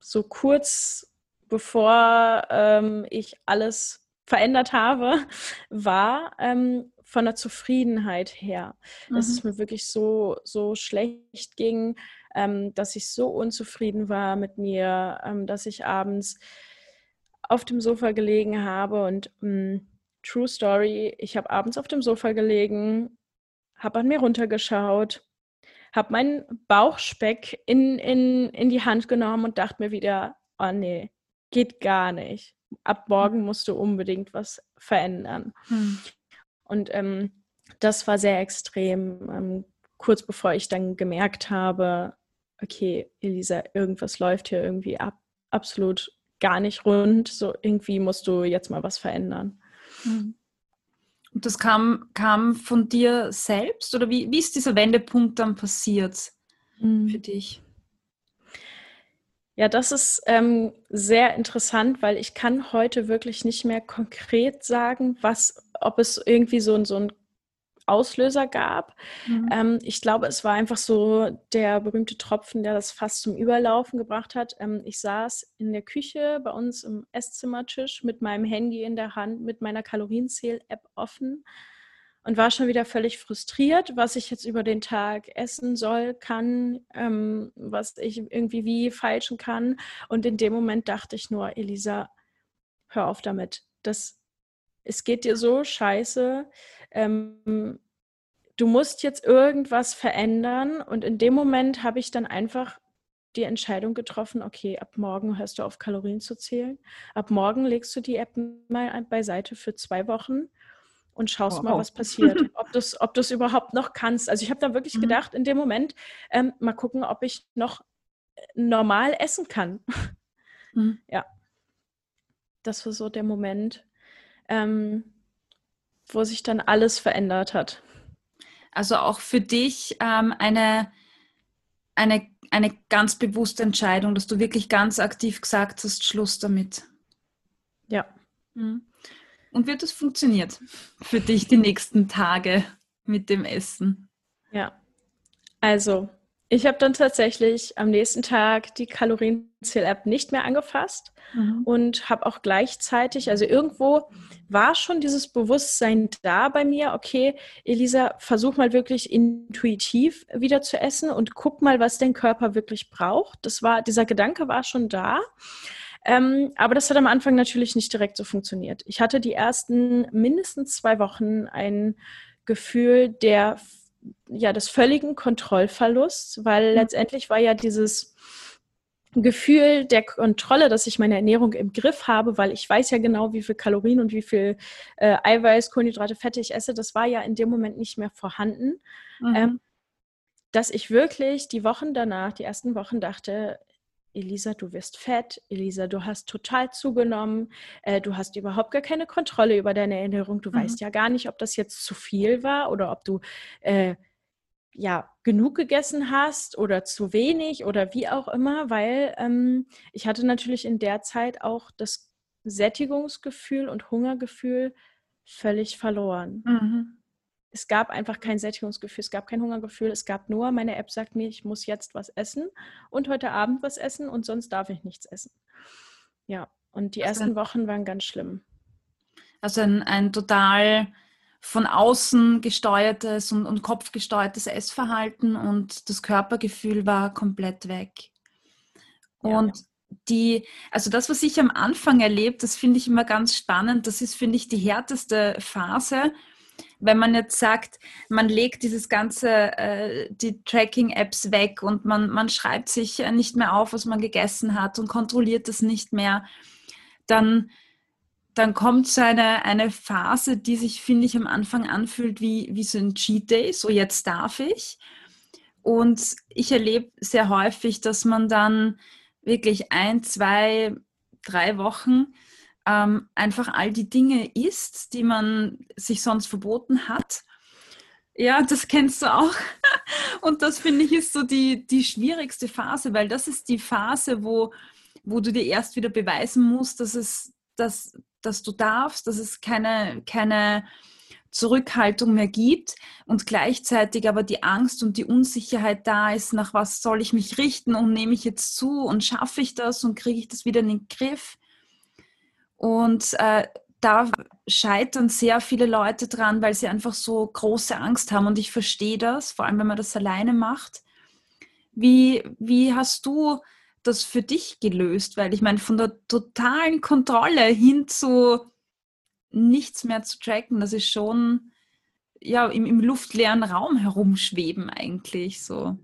so kurz bevor ähm, ich alles verändert habe, war ähm, von der Zufriedenheit her. Mhm. Dass es mir wirklich so, so schlecht ging, ähm, dass ich so unzufrieden war mit mir, ähm, dass ich abends auf dem Sofa gelegen habe und mh, hm, True Story, ich habe abends auf dem Sofa gelegen, habe an mir runtergeschaut, habe meinen Bauchspeck in, in, in die Hand genommen und dachte mir wieder, oh nee, geht gar nicht. Ab morgen musst du unbedingt was verändern. Hm. Und ähm, das war sehr extrem, ähm, kurz bevor ich dann gemerkt habe, okay, Elisa, irgendwas läuft hier irgendwie ab, absolut gar nicht rund. So irgendwie musst du jetzt mal was verändern. Mhm. Und das kam, kam von dir selbst oder wie, wie ist dieser Wendepunkt dann passiert mhm. für dich? Ja, das ist ähm, sehr interessant, weil ich kann heute wirklich nicht mehr konkret sagen, was, ob es irgendwie so, so ein Auslöser gab. Mhm. Ähm, ich glaube, es war einfach so der berühmte Tropfen, der das fast zum Überlaufen gebracht hat. Ähm, ich saß in der Küche bei uns im Esszimmertisch mit meinem Handy in der Hand, mit meiner Kalorienzähl-App offen und war schon wieder völlig frustriert, was ich jetzt über den Tag essen soll, kann, ähm, was ich irgendwie wie falschen kann. Und in dem Moment dachte ich nur, Elisa, hör auf damit. Das, es geht dir so scheiße ähm, du musst jetzt irgendwas verändern. Und in dem Moment habe ich dann einfach die Entscheidung getroffen, okay, ab morgen hörst du auf, Kalorien zu zählen. Ab morgen legst du die App mal beiseite für zwei Wochen und schaust wow. mal, was passiert. Ob du es ob überhaupt noch kannst. Also ich habe da wirklich mhm. gedacht, in dem Moment, ähm, mal gucken, ob ich noch äh, normal essen kann. Mhm. Ja. Das war so der Moment. Ähm, wo sich dann alles verändert hat. Also auch für dich ähm, eine, eine, eine ganz bewusste Entscheidung, dass du wirklich ganz aktiv gesagt hast, Schluss damit. Ja. Mhm. Und wird es funktioniert für dich die nächsten Tage mit dem Essen? Ja. Also ich habe dann tatsächlich am nächsten Tag die Kalorienzähl-App nicht mehr angefasst mhm. und habe auch gleichzeitig, also irgendwo war schon dieses Bewusstsein da bei mir, okay, Elisa, versuch mal wirklich intuitiv wieder zu essen und guck mal, was dein Körper wirklich braucht. Das war, dieser Gedanke war schon da. Ähm, aber das hat am Anfang natürlich nicht direkt so funktioniert. Ich hatte die ersten mindestens zwei Wochen ein Gefühl der ja des völligen Kontrollverlusts, weil mhm. letztendlich war ja dieses Gefühl der Kontrolle, dass ich meine Ernährung im Griff habe, weil ich weiß ja genau, wie viel Kalorien und wie viel äh, Eiweiß, Kohlenhydrate, Fette ich esse, das war ja in dem Moment nicht mehr vorhanden. Mhm. Ähm, dass ich wirklich die Wochen danach, die ersten Wochen dachte, Elisa, du wirst fett, Elisa, du hast total zugenommen, äh, du hast überhaupt gar keine Kontrolle über deine Ernährung, du mhm. weißt ja gar nicht, ob das jetzt zu viel war oder ob du äh, ja genug gegessen hast oder zu wenig oder wie auch immer, weil ähm, ich hatte natürlich in der Zeit auch das Sättigungsgefühl und Hungergefühl völlig verloren. Mhm es gab einfach kein Sättigungsgefühl, es gab kein Hungergefühl, es gab nur, meine App sagt mir, ich muss jetzt was essen und heute Abend was essen und sonst darf ich nichts essen. Ja, und die also ersten Wochen waren ganz schlimm. Also ein, ein total von außen gesteuertes und, und kopfgesteuertes Essverhalten und das Körpergefühl war komplett weg. Und die, also das, was ich am Anfang erlebt, das finde ich immer ganz spannend. Das ist, finde ich, die härteste Phase, wenn man jetzt sagt, man legt dieses ganze, äh, die Tracking-Apps weg und man, man schreibt sich nicht mehr auf, was man gegessen hat und kontrolliert das nicht mehr, dann, dann kommt so eine, eine Phase, die sich, finde ich, am Anfang anfühlt wie, wie so ein Cheat Day, so jetzt darf ich. Und ich erlebe sehr häufig, dass man dann wirklich ein, zwei, drei Wochen ähm, einfach all die Dinge isst, die man sich sonst verboten hat. Ja, das kennst du auch. Und das finde ich ist so die, die schwierigste Phase, weil das ist die Phase, wo, wo du dir erst wieder beweisen musst, dass, es, dass, dass du darfst, dass es keine, keine Zurückhaltung mehr gibt und gleichzeitig aber die Angst und die Unsicherheit da ist, nach was soll ich mich richten und nehme ich jetzt zu und schaffe ich das und kriege ich das wieder in den Griff. Und äh, da scheitern sehr viele Leute dran, weil sie einfach so große Angst haben und ich verstehe das, vor allem wenn man das alleine macht. Wie, wie hast du das für dich gelöst? Weil ich meine, von der totalen Kontrolle hin zu nichts mehr zu tracken. Das ist schon ja im, im luftleeren Raum herumschweben eigentlich so.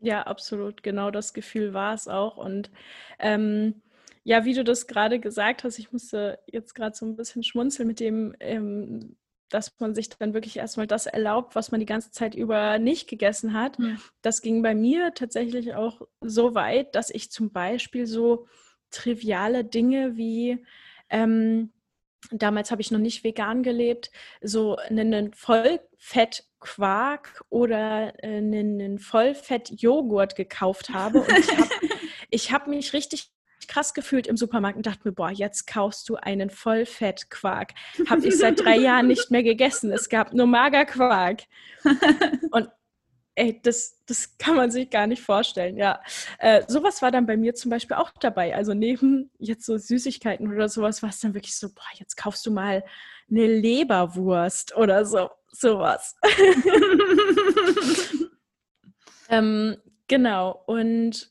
Ja, absolut. Genau das Gefühl war es auch. Und ähm, ja, wie du das gerade gesagt hast, ich musste jetzt gerade so ein bisschen schmunzeln mit dem, ähm, dass man sich dann wirklich erstmal das erlaubt, was man die ganze Zeit über nicht gegessen hat. Mhm. Das ging bei mir tatsächlich auch so weit, dass ich zum Beispiel so triviale Dinge wie ähm, damals habe ich noch nicht vegan gelebt, so einen Vollfettquark oder äh, einen Vollfett-Joghurt gekauft habe. Und ich habe hab mich richtig krass gefühlt im Supermarkt und dachte mir, boah, jetzt kaufst du einen Vollfettquark. Habe ich seit drei Jahren nicht mehr gegessen. Es gab nur Magerquark. Und ey, das, das kann man sich gar nicht vorstellen, ja. Äh, sowas war dann bei mir zum Beispiel auch dabei. Also neben jetzt so Süßigkeiten oder sowas war es dann wirklich so, boah, jetzt kaufst du mal eine Leberwurst oder so, sowas. ähm, genau, und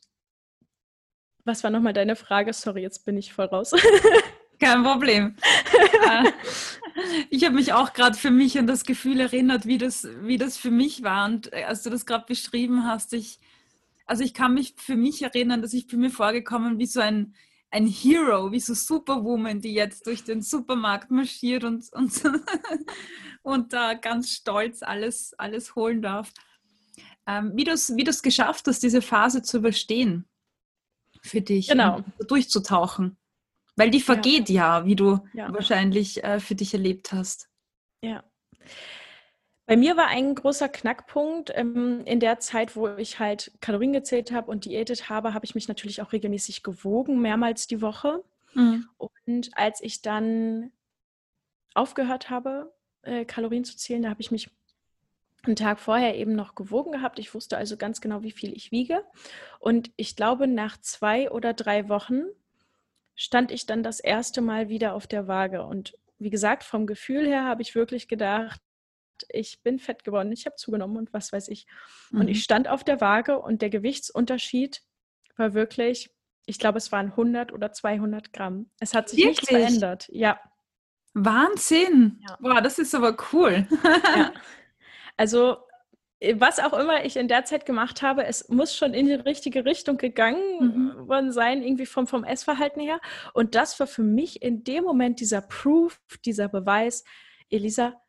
was war nochmal deine Frage? Sorry, jetzt bin ich voll raus. Kein Problem. ich habe mich auch gerade für mich an das Gefühl erinnert, wie das, wie das für mich war. Und äh, als du das gerade beschrieben hast, ich, also ich kann mich für mich erinnern, dass ich für mir vorgekommen wie so ein, ein Hero, wie so Superwoman, die jetzt durch den Supermarkt marschiert und, und, und da ganz stolz alles, alles holen darf. Ähm, wie du es wie geschafft hast, diese Phase zu überstehen für dich, genau. durchzutauchen. Weil die vergeht ja, ja wie du ja. wahrscheinlich äh, für dich erlebt hast. Ja. Bei mir war ein großer Knackpunkt ähm, in der Zeit, wo ich halt Kalorien gezählt habe und diätet habe, habe ich mich natürlich auch regelmäßig gewogen, mehrmals die Woche. Mhm. Und als ich dann aufgehört habe, äh, Kalorien zu zählen, da habe ich mich einen Tag vorher eben noch gewogen gehabt. Ich wusste also ganz genau, wie viel ich wiege. Und ich glaube, nach zwei oder drei Wochen stand ich dann das erste Mal wieder auf der Waage. Und wie gesagt, vom Gefühl her habe ich wirklich gedacht, ich bin fett geworden, ich habe zugenommen und was weiß ich. Mhm. Und ich mhm. stand auf der Waage und der Gewichtsunterschied war wirklich, ich glaube, es waren 100 oder 200 Gramm. Es hat sich wirklich? nichts verändert. Ja. Wahnsinn. Ja. Boah, das ist aber cool. ja. Also was auch immer ich in der Zeit gemacht habe, es muss schon in die richtige Richtung gegangen mhm. worden sein, irgendwie vom, vom Essverhalten her. Und das war für mich in dem Moment dieser Proof, dieser Beweis, Elisa,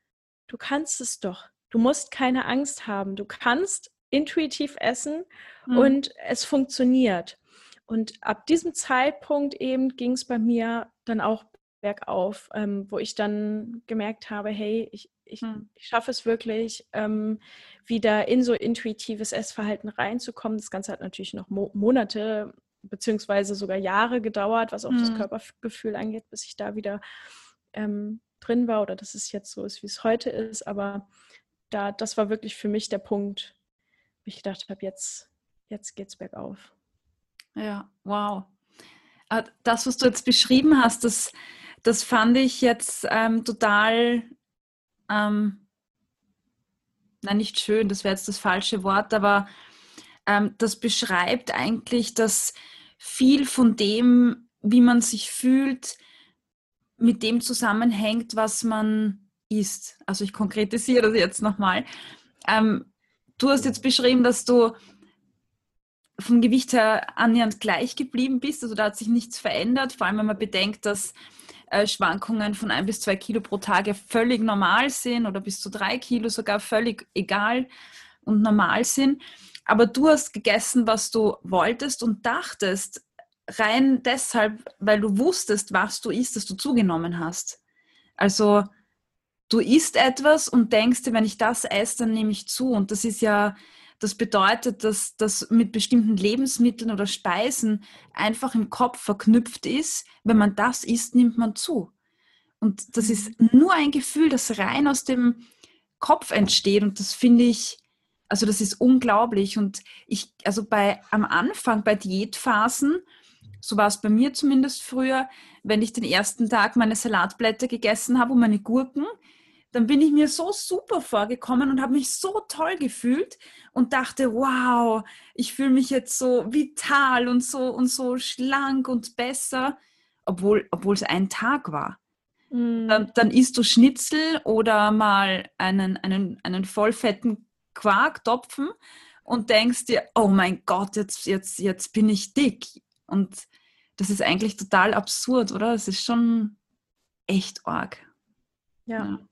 du kannst es doch. Du musst keine Angst haben. Du kannst intuitiv essen mhm. und es funktioniert. Und ab diesem Zeitpunkt eben ging es bei mir dann auch bergauf, ähm, wo ich dann gemerkt habe, hey, ich, ich, hm. ich schaffe es wirklich, ähm, wieder in so intuitives Essverhalten reinzukommen. Das Ganze hat natürlich noch Mo Monate beziehungsweise sogar Jahre gedauert, was auch hm. das Körpergefühl angeht, bis ich da wieder ähm, drin war oder dass es jetzt so ist, wie es heute ist. Aber da, das war wirklich für mich der Punkt, wo ich gedacht habe, jetzt, jetzt geht's bergauf. Ja, wow. Ah, das, was du jetzt beschrieben hast, das, das fand ich jetzt ähm, total ähm, nein, nicht schön, das wäre jetzt das falsche Wort, aber ähm, das beschreibt eigentlich, dass viel von dem, wie man sich fühlt, mit dem zusammenhängt, was man isst. Also ich konkretisiere das jetzt nochmal. Ähm, du hast jetzt beschrieben, dass du vom Gewicht her annähernd gleich geblieben bist. Also da hat sich nichts verändert, vor allem wenn man bedenkt, dass äh, Schwankungen von ein bis zwei Kilo pro Tag völlig normal sind oder bis zu drei Kilo sogar völlig egal und normal sind. Aber du hast gegessen, was du wolltest und dachtest, rein deshalb, weil du wusstest, was du isst, dass du zugenommen hast. Also du isst etwas und denkst dir, wenn ich das esse, dann nehme ich zu. Und das ist ja, das bedeutet, dass das mit bestimmten Lebensmitteln oder Speisen einfach im Kopf verknüpft ist. Wenn man das isst, nimmt man zu. Und das ist mhm. nur ein Gefühl, das rein aus dem Kopf entsteht. Und das finde ich, also das ist unglaublich. Und ich, also bei am Anfang, bei Diätphasen, so war es bei mir zumindest früher, wenn ich den ersten Tag meine Salatblätter gegessen habe und meine Gurken, dann bin ich mir so super vorgekommen und habe mich so toll gefühlt und dachte, wow, ich fühle mich jetzt so vital und so und so schlank und besser, obwohl, obwohl es ein Tag war. Mm. Dann, dann isst du Schnitzel oder mal einen, einen, einen vollfetten Quarktopfen und denkst dir, oh mein Gott, jetzt, jetzt, jetzt bin ich dick. Und das ist eigentlich total absurd, oder? Es ist schon echt arg. ja. ja.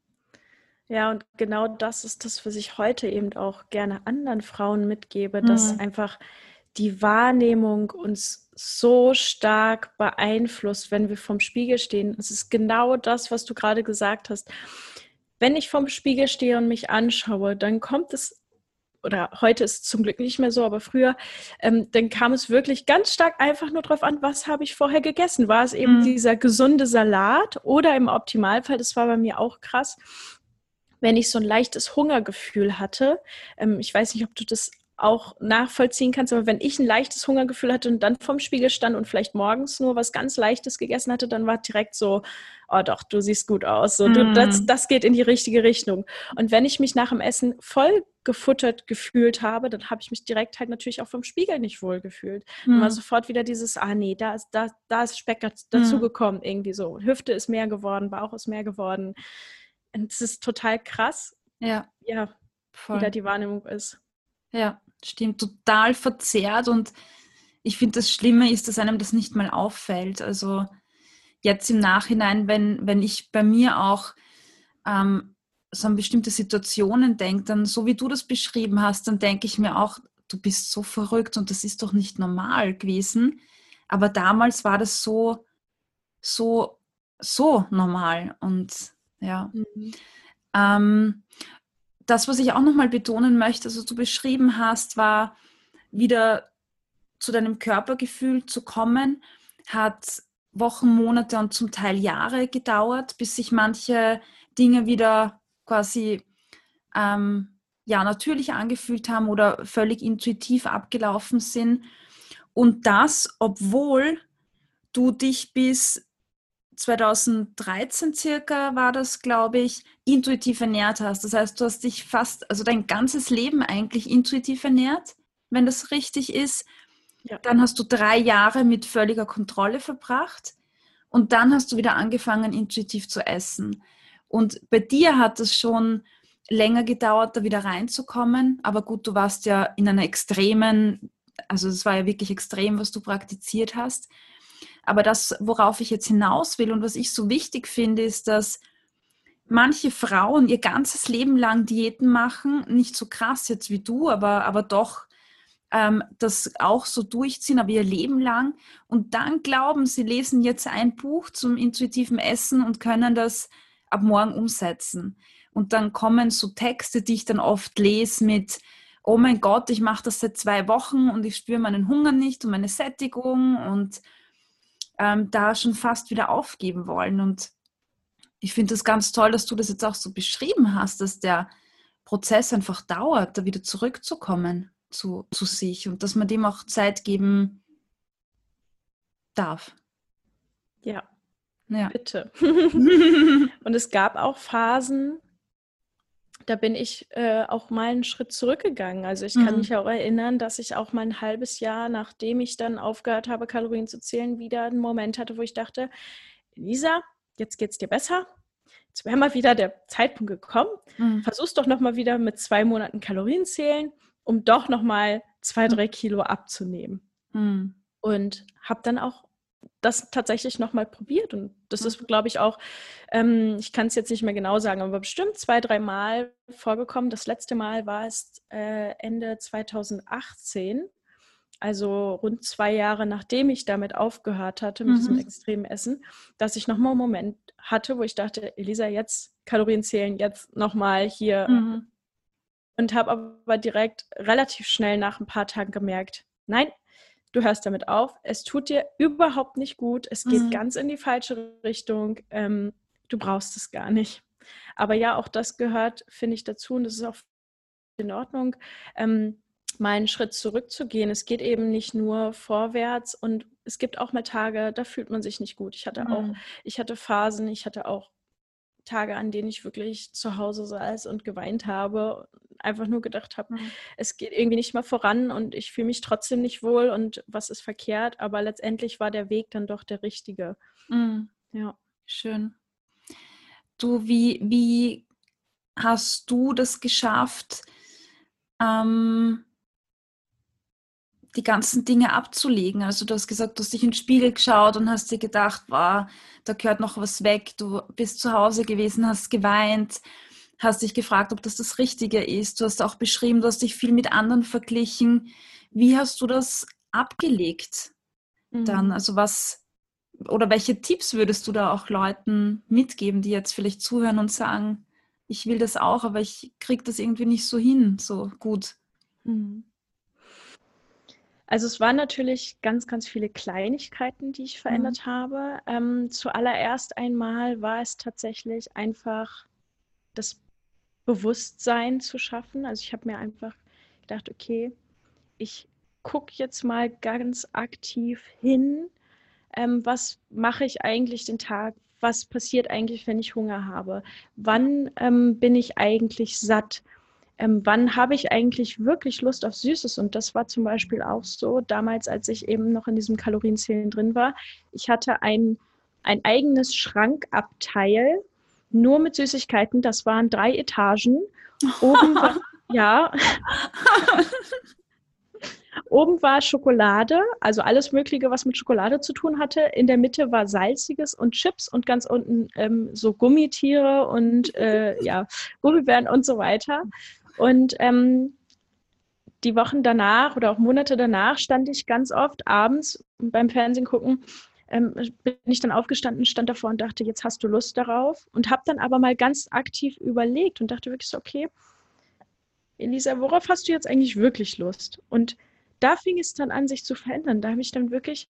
Ja, und genau das ist das, was ich heute eben auch gerne anderen Frauen mitgebe, dass mhm. einfach die Wahrnehmung uns so stark beeinflusst, wenn wir vom Spiegel stehen. Es ist genau das, was du gerade gesagt hast. Wenn ich vom Spiegel stehe und mich anschaue, dann kommt es, oder heute ist es zum Glück nicht mehr so, aber früher, ähm, dann kam es wirklich ganz stark einfach nur darauf an, was habe ich vorher gegessen. War es eben mhm. dieser gesunde Salat oder im Optimalfall, das war bei mir auch krass, wenn ich so ein leichtes Hungergefühl hatte. Ähm, ich weiß nicht, ob du das auch nachvollziehen kannst, aber wenn ich ein leichtes Hungergefühl hatte und dann vorm Spiegel stand und vielleicht morgens nur was ganz Leichtes gegessen hatte, dann war direkt so, oh doch, du siehst gut aus. So, du, das, mm. das geht in die richtige Richtung. Und wenn ich mich nach dem Essen voll gefuttert gefühlt habe, dann habe ich mich direkt halt natürlich auch vom Spiegel nicht wohl gefühlt. Mhm. Dann war mm. sofort wieder dieses, ah nee, da ist, da, da ist Speck dazugekommen, mhm. irgendwie so. Hüfte ist mehr geworden, Bauch ist mehr geworden. Es ist total krass, ja, ja Voll. wie da die Wahrnehmung ist. Ja, stimmt, total verzerrt und ich finde, das Schlimme ist, dass einem das nicht mal auffällt. Also jetzt im Nachhinein, wenn, wenn ich bei mir auch ähm, so an bestimmte Situationen denke, dann so wie du das beschrieben hast, dann denke ich mir auch, du bist so verrückt und das ist doch nicht normal gewesen. Aber damals war das so, so, so normal und ja. Mhm. Ähm, das, was ich auch nochmal betonen möchte, also du beschrieben hast, war wieder zu deinem Körpergefühl zu kommen, hat Wochen, Monate und zum Teil Jahre gedauert, bis sich manche Dinge wieder quasi ähm, ja, natürlich angefühlt haben oder völlig intuitiv abgelaufen sind. Und das, obwohl du dich bis 2013 circa war das, glaube ich, intuitiv ernährt hast. Das heißt, du hast dich fast, also dein ganzes Leben eigentlich intuitiv ernährt, wenn das richtig ist. Ja. Dann hast du drei Jahre mit völliger Kontrolle verbracht und dann hast du wieder angefangen, intuitiv zu essen. Und bei dir hat es schon länger gedauert, da wieder reinzukommen. Aber gut, du warst ja in einer extremen, also es war ja wirklich extrem, was du praktiziert hast. Aber das, worauf ich jetzt hinaus will und was ich so wichtig finde, ist, dass manche Frauen ihr ganzes Leben lang Diäten machen, nicht so krass jetzt wie du, aber, aber doch ähm, das auch so durchziehen, aber ihr Leben lang. Und dann glauben, sie lesen jetzt ein Buch zum intuitiven Essen und können das ab morgen umsetzen. Und dann kommen so Texte, die ich dann oft lese mit, oh mein Gott, ich mache das seit zwei Wochen und ich spüre meinen Hunger nicht und meine Sättigung und ähm, da schon fast wieder aufgeben wollen. Und ich finde es ganz toll, dass du das jetzt auch so beschrieben hast, dass der Prozess einfach dauert, da wieder zurückzukommen zu, zu sich und dass man dem auch Zeit geben darf. Ja, ja. bitte. und es gab auch Phasen, da bin ich äh, auch mal einen Schritt zurückgegangen. Also ich kann Mhm. mich auch erinnern, dass ich auch mal ein halbes Jahr, nachdem ich dann aufgehört habe, Kalorien zu zählen, wieder einen Moment hatte, wo ich dachte, Lisa, jetzt geht's dir besser. Jetzt wäre mal wieder der Zeitpunkt gekommen. Mhm. Versuch's doch noch mal wieder mit zwei Monaten Kalorien zählen, um doch noch mal zwei, drei Kilo abzunehmen. Mhm. Und habe dann auch das tatsächlich noch mal probiert. Und das Mhm. ist, glaube ich, auch, ähm, ich kann es jetzt nicht mehr genau sagen, aber bestimmt zwei, drei Mal vorgekommen. Das letzte Mal war es äh, Ende 2018, also rund zwei Jahre nachdem ich damit aufgehört hatte, mit diesem Mhm. extremen Essen, dass ich noch mal einen Moment hatte, wo ich dachte, Elisa, jetzt Kalorien zählen, jetzt noch mal hier. Mhm. Und habe aber direkt relativ schnell nach ein paar Tagen gemerkt, nein, du hörst damit auf. Es tut dir überhaupt nicht gut. Es geht Mhm. ganz in die falsche Richtung. Ähm, du brauchst es gar nicht. Aber ja, auch das gehört, finde ich, dazu und das ist auch in Ordnung, ähm, mal einen Schritt zurückzugehen. Es geht eben nicht nur vorwärts und es gibt auch mal Tage, da fühlt man sich nicht gut. Ich hatte auch, Mhm. ich hatte Phasen, ich hatte auch Tage, an denen ich wirklich zu Hause saß und geweint habe, einfach nur gedacht habe, Mhm. es geht irgendwie nicht mehr voran und ich fühle mich trotzdem nicht wohl und was ist verkehrt, aber letztendlich war der Weg dann doch der richtige. Mhm. Ja. Schön. Du, wie, wie hast du das geschafft, ähm, die ganzen Dinge abzulegen? Also du hast gesagt, du hast dich in den Spiegel geschaut und hast dir gedacht, wow, da gehört noch was weg. Du bist zu Hause gewesen, hast geweint, hast dich gefragt, ob das das Richtige ist. Du hast auch beschrieben, du hast dich viel mit anderen verglichen. Wie hast du das abgelegt dann? Mhm. Also was oder welche Tipps würdest du da auch Leuten mitgeben, die jetzt vielleicht zuhören und sagen, ich will das auch, aber ich kriege das irgendwie nicht so hin, so gut. Mhm. Also es waren natürlich ganz, ganz viele Kleinigkeiten, die ich verändert habe. Ähm, zuallererst einmal war es tatsächlich einfach das Bewusstsein zu schaffen. Also ich habe mir einfach gedacht, okay, ich gucke jetzt mal ganz aktiv hin, ähm, was mache ich eigentlich den Tag, was passiert eigentlich, wenn ich Hunger habe, wann ähm, bin ich eigentlich satt, ähm, wann habe ich eigentlich wirklich Lust auf Süßes? Und das war zum Beispiel auch so damals, als ich eben noch in diesem Kalorienzählen drin war. Ich hatte ein, ein eigenes Schrankabteil nur mit Süßigkeiten. Das waren drei Etagen. Oben war, ja. Oben war Schokolade, also alles Mögliche, was mit Schokolade zu tun hatte. In der Mitte war Salziges und Chips und ganz unten ähm, so Gummitiere und äh, ja, Gummibären und so weiter. Und ähm, die Wochen danach oder auch Monate danach stand ich ganz oft abends beim Fernsehen gucken, ähm, bin ich dann aufgestanden, stand davor und dachte, jetzt hast du Lust darauf. Und habe dann aber mal ganz aktiv überlegt und dachte wirklich so, okay, Elisa, worauf hast du jetzt eigentlich wirklich Lust? Und da fing es dann an, sich zu verändern. Da habe ich dann wirklich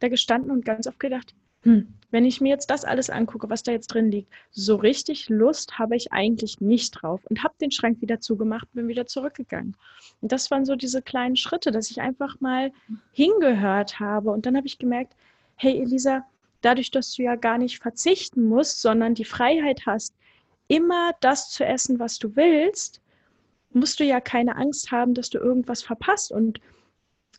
da gestanden und ganz oft gedacht, hm, wenn ich mir jetzt das alles angucke, was da jetzt drin liegt, so richtig Lust habe ich eigentlich nicht drauf und habe den Schrank wieder zugemacht, bin wieder zurückgegangen. Und das waren so diese kleinen Schritte, dass ich einfach mal hingehört habe und dann habe ich gemerkt, hey Elisa, dadurch, dass du ja gar nicht verzichten musst, sondern die Freiheit hast, immer das zu essen, was du willst, musst du ja keine Angst haben, dass du irgendwas verpasst und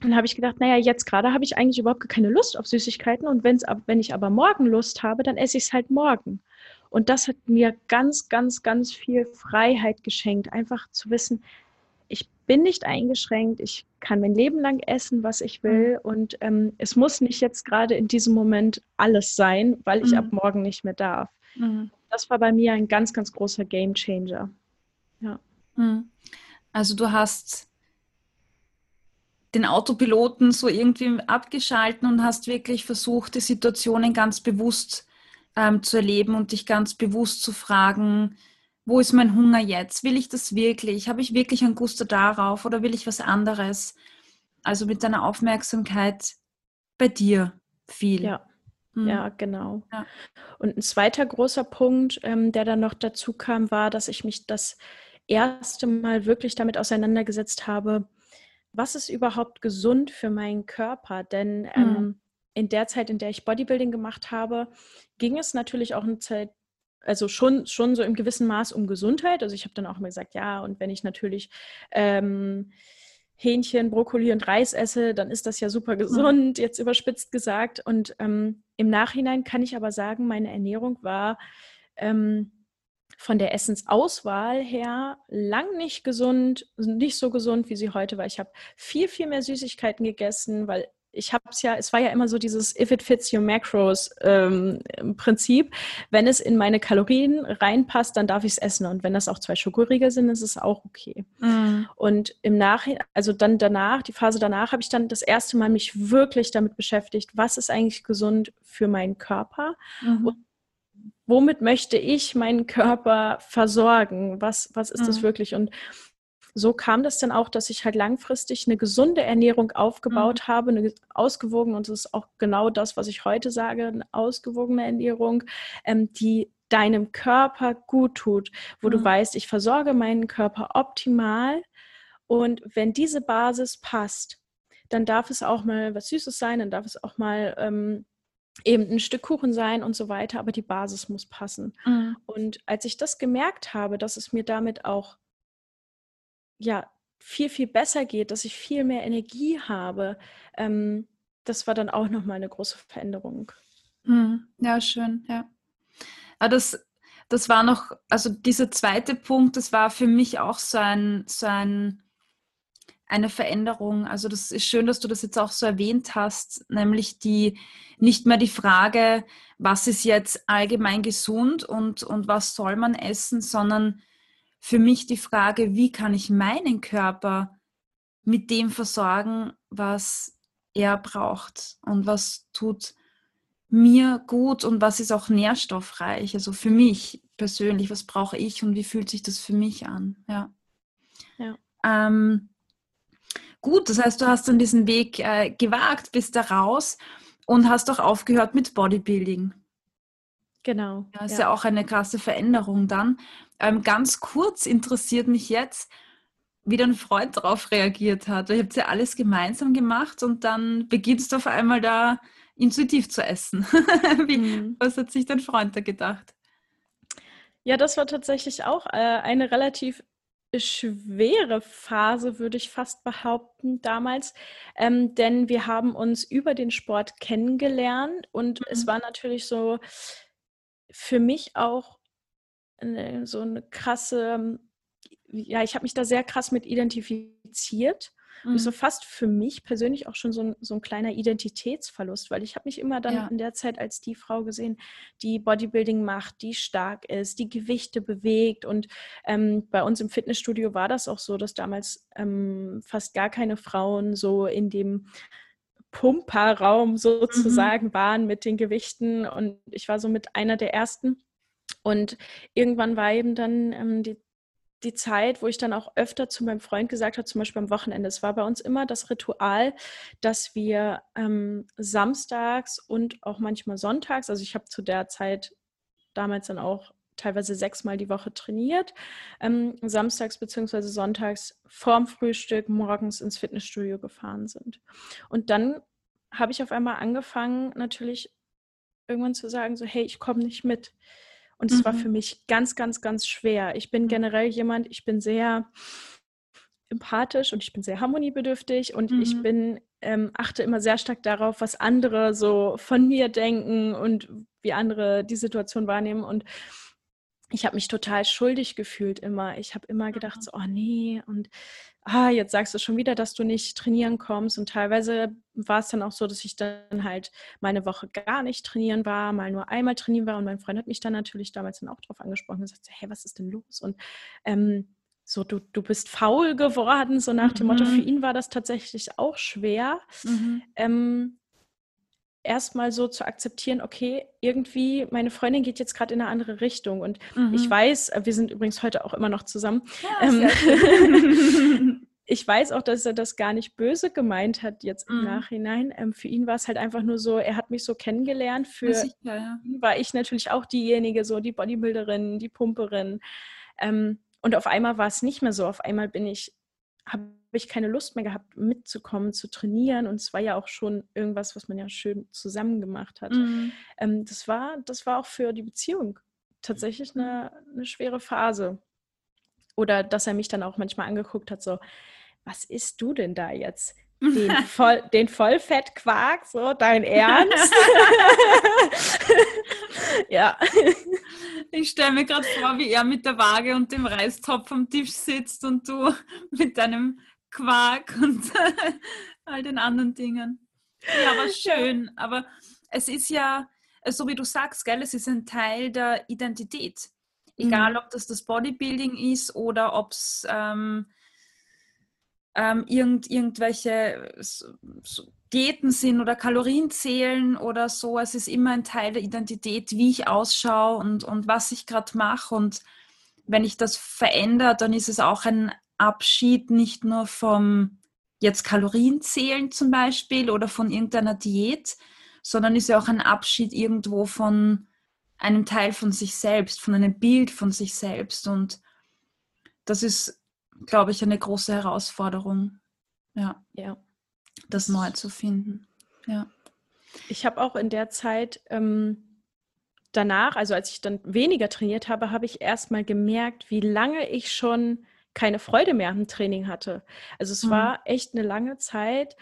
dann habe ich gedacht, naja, jetzt gerade habe ich eigentlich überhaupt keine Lust auf Süßigkeiten und wenn's, wenn ich aber morgen Lust habe, dann esse ich es halt morgen. Und das hat mir ganz, ganz, ganz viel Freiheit geschenkt, einfach zu wissen, ich bin nicht eingeschränkt, ich kann mein Leben lang essen, was ich will und ähm, es muss nicht jetzt gerade in diesem Moment alles sein, weil ich Mhm. ab morgen nicht mehr darf. Mhm. Das war bei mir ein ganz, ganz großer Game Changer. Mhm. Also du hast den Autopiloten so irgendwie abgeschalten und hast wirklich versucht, die Situationen ganz bewusst ähm, zu erleben und dich ganz bewusst zu fragen, wo ist mein Hunger jetzt? Will ich das wirklich? Habe ich wirklich ein Gusto darauf oder will ich was anderes? Also mit deiner Aufmerksamkeit bei dir viel. Ja. Mhm. Ja, genau. Ja. Und ein zweiter großer Punkt, ähm, der dann noch dazu kam, war, dass ich mich das erste Mal wirklich damit auseinandergesetzt habe, was ist überhaupt gesund für meinen Körper? Denn ähm, in der Zeit, in der ich Bodybuilding gemacht habe, ging es natürlich auch eine Zeit also schon, schon so im gewissen Maß um Gesundheit. Also ich habe dann auch immer gesagt, ja, und wenn ich natürlich ähm, Hähnchen, Brokkoli und Reis esse, dann ist das ja super mhm. gesund, jetzt überspitzt gesagt. Und ähm, im Nachhinein kann ich aber sagen, meine Ernährung war ähm, von der Essensauswahl her lang nicht gesund, nicht so gesund, wie sie heute war. Ich habe viel, viel mehr Süßigkeiten gegessen, weil ich habe es ja, es war ja immer so dieses If it fits your macros ähm, Prinzip. Wenn es in meine Kalorien reinpasst, dann darf ich es essen. Und wenn das auch zwei Schokoriegel sind, ist es auch okay. Mhm. Und im Nachhinein, also dann danach, die Phase danach, habe ich dann das erste Mal mich wirklich damit beschäftigt, was ist eigentlich gesund für meinen Körper mhm. und womit möchte ich meinen Körper versorgen? Was, was ist mhm. das wirklich? Und so kam das dann auch, dass ich halt langfristig eine gesunde Ernährung aufgebaut mhm. habe, eine ausgewogene, und das ist auch genau das, was ich heute sage, eine ausgewogene Ernährung, ähm, die deinem Körper gut tut, wo mhm. du weißt, ich versorge meinen Körper optimal und wenn diese Basis passt, dann darf es auch mal was Süßes sein, dann darf es auch mal ähm, eben ein Stück Kuchen sein und so weiter, aber die Basis muss passen. Mhm. Und als ich das gemerkt habe, dass es mir damit auch ja, viel, viel besser geht, dass ich viel mehr Energie habe, ähm, das war dann auch nochmal eine große Veränderung. Hm, ja, schön, ja. Aber das, das war noch, also dieser zweite Punkt, das war für mich auch so ein, so ein, eine Veränderung. Also das ist schön, dass du das jetzt auch so erwähnt hast, nämlich die nicht mehr die Frage, was ist jetzt allgemein gesund und, und was soll man essen, sondern für mich die Frage, wie kann ich meinen Körper mit dem versorgen, was er braucht und was tut mir gut und was ist auch nährstoffreich. Also für mich persönlich, was brauche ich und wie fühlt sich das für mich an? Ja. ja. Ähm, gut, das heißt, du hast dann diesen Weg äh, gewagt, bist da raus und hast auch aufgehört mit Bodybuilding. Genau. Ja, ist ja. ja auch eine krasse Veränderung dann. Ähm, ganz kurz interessiert mich jetzt, wie dein Freund darauf reagiert hat. Ihr habt ja alles gemeinsam gemacht und dann beginnst du auf einmal da intuitiv zu essen. wie, mhm. Was hat sich dein Freund da gedacht? Ja, das war tatsächlich auch äh, eine relativ schwere Phase, würde ich fast behaupten, damals. Ähm, denn wir haben uns über den Sport kennengelernt und mhm. es war natürlich so, für mich auch eine, so eine krasse, ja, ich habe mich da sehr krass mit identifiziert. Mhm. Und so fast für mich persönlich auch schon so ein, so ein kleiner Identitätsverlust, weil ich habe mich immer dann ja. in der Zeit als die Frau gesehen, die Bodybuilding macht, die stark ist, die Gewichte bewegt. Und ähm, bei uns im Fitnessstudio war das auch so, dass damals ähm, fast gar keine Frauen so in dem Pumperraum sozusagen mhm. waren mit den Gewichten und ich war so mit einer der ersten. Und irgendwann war eben dann ähm, die, die Zeit, wo ich dann auch öfter zu meinem Freund gesagt habe, zum Beispiel am Wochenende. Es war bei uns immer das Ritual, dass wir ähm, samstags und auch manchmal sonntags, also ich habe zu der Zeit damals dann auch teilweise sechsmal die Woche trainiert, ähm, samstags bzw. sonntags vorm Frühstück morgens ins Fitnessstudio gefahren sind. Und dann habe ich auf einmal angefangen, natürlich irgendwann zu sagen, so, hey, ich komme nicht mit. Und es mhm. war für mich ganz, ganz, ganz schwer. Ich bin mhm. generell jemand, ich bin sehr empathisch und ich bin sehr harmoniebedürftig und mhm. ich bin, ähm, achte immer sehr stark darauf, was andere so von mir denken und wie andere die Situation wahrnehmen. Und ich habe mich total schuldig gefühlt immer. Ich habe immer gedacht, so, oh nee, und ah, jetzt sagst du schon wieder, dass du nicht trainieren kommst. Und teilweise war es dann auch so, dass ich dann halt meine Woche gar nicht trainieren war, mal nur einmal trainieren war. Und mein Freund hat mich dann natürlich damals dann auch darauf angesprochen und gesagt, hey, was ist denn los? Und ähm, so, du, du bist faul geworden, so nach mhm. dem Motto, für mhm. ihn war das tatsächlich auch schwer. Mhm. Ähm, erstmal so zu akzeptieren, okay, irgendwie, meine Freundin geht jetzt gerade in eine andere Richtung. Und mhm. ich weiß, äh, wir sind übrigens heute auch immer noch zusammen. Ja, ähm, ich weiß auch, dass er das gar nicht böse gemeint hat jetzt im mhm. Nachhinein. Ähm, für ihn war es halt einfach nur so, er hat mich so kennengelernt. Für sicher, ja. ihn war ich natürlich auch diejenige, so die Bodybuilderin, die Pumperin. Ähm, und auf einmal war es nicht mehr so. Auf einmal bin ich, habe ich keine Lust mehr gehabt, mitzukommen, zu trainieren. Und es war ja auch schon irgendwas, was man ja schön zusammen gemacht hat. Mhm. Ähm, das, war, das war auch für die Beziehung tatsächlich eine, eine schwere Phase. Oder dass er mich dann auch manchmal angeguckt hat, so, was isst du denn da jetzt? Den, Voll, den Vollfettquark, so dein Ernst? ja. Ich stelle mir gerade vor, wie er mit der Waage und dem Reistopf am Tisch sitzt und du mit deinem Quark und all den anderen Dingen. Ja, aber schön. Aber es ist ja, so wie du sagst, gell, es ist ein Teil der Identität. Egal, mhm. ob das das Bodybuilding ist oder ob es ähm, ähm, irgend, irgendwelche Diäten sind oder Kalorien zählen oder so. Es ist immer ein Teil der Identität, wie ich ausschaue und, und was ich gerade mache. Und wenn ich das verändere, dann ist es auch ein Abschied nicht nur vom jetzt Kalorien zählen zum Beispiel oder von irgendeiner Diät, sondern ist ja auch ein Abschied irgendwo von einem Teil von sich selbst, von einem Bild von sich selbst. Und das ist, glaube ich, eine große Herausforderung. Ja. ja. Das neu zu finden. Ja. Ich habe auch in der Zeit ähm, danach, also als ich dann weniger trainiert habe, habe ich erst mal gemerkt, wie lange ich schon keine Freude mehr am Training hatte. Also es mhm. war echt eine lange Zeit,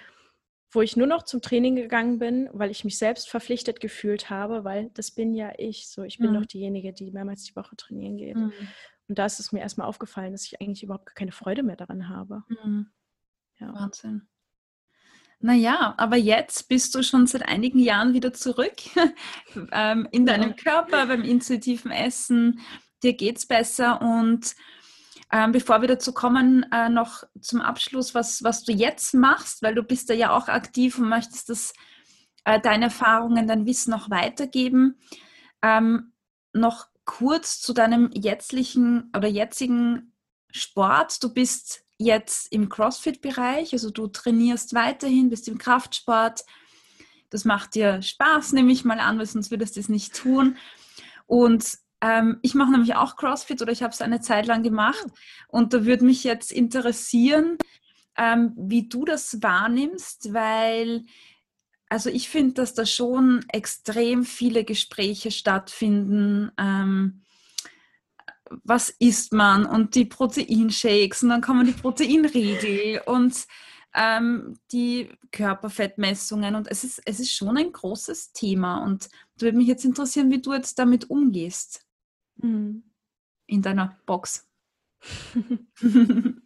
wo ich nur noch zum Training gegangen bin, weil ich mich selbst verpflichtet gefühlt habe, weil das bin ja ich. So, ich bin mhm. doch diejenige, die mehrmals die Woche trainieren geht. Mhm. Und da ist es mir erstmal aufgefallen, dass ich eigentlich überhaupt keine Freude mehr daran habe. Mhm. Ja. Wahnsinn. Naja, aber jetzt bist du schon seit einigen Jahren wieder zurück ähm, in deinem ja. Körper, beim intuitiven Essen. Dir geht es besser und ähm, bevor wir dazu kommen, äh, noch zum Abschluss, was, was du jetzt machst, weil du bist da ja auch aktiv und möchtest das, äh, deine Erfahrungen, dein Wissen noch weitergeben. Ähm, noch kurz zu deinem jetztlichen oder jetzigen Sport. Du bist jetzt im CrossFit-Bereich, also du trainierst weiterhin, bist im Kraftsport. Das macht dir Spaß, nehme ich mal an, weil sonst würdest du es nicht tun. Und ähm, ich mache nämlich auch CrossFit oder ich habe es eine Zeit lang gemacht. Und da würde mich jetzt interessieren, ähm, wie du das wahrnimmst, weil also ich finde, dass da schon extrem viele Gespräche stattfinden. Ähm, was isst man und die Proteinshakes und dann kommen die Proteinriegel und ähm, die Körperfettmessungen und es ist, es ist schon ein großes Thema und da würde mich jetzt interessieren, wie du jetzt damit umgehst. Mhm. In deiner Box.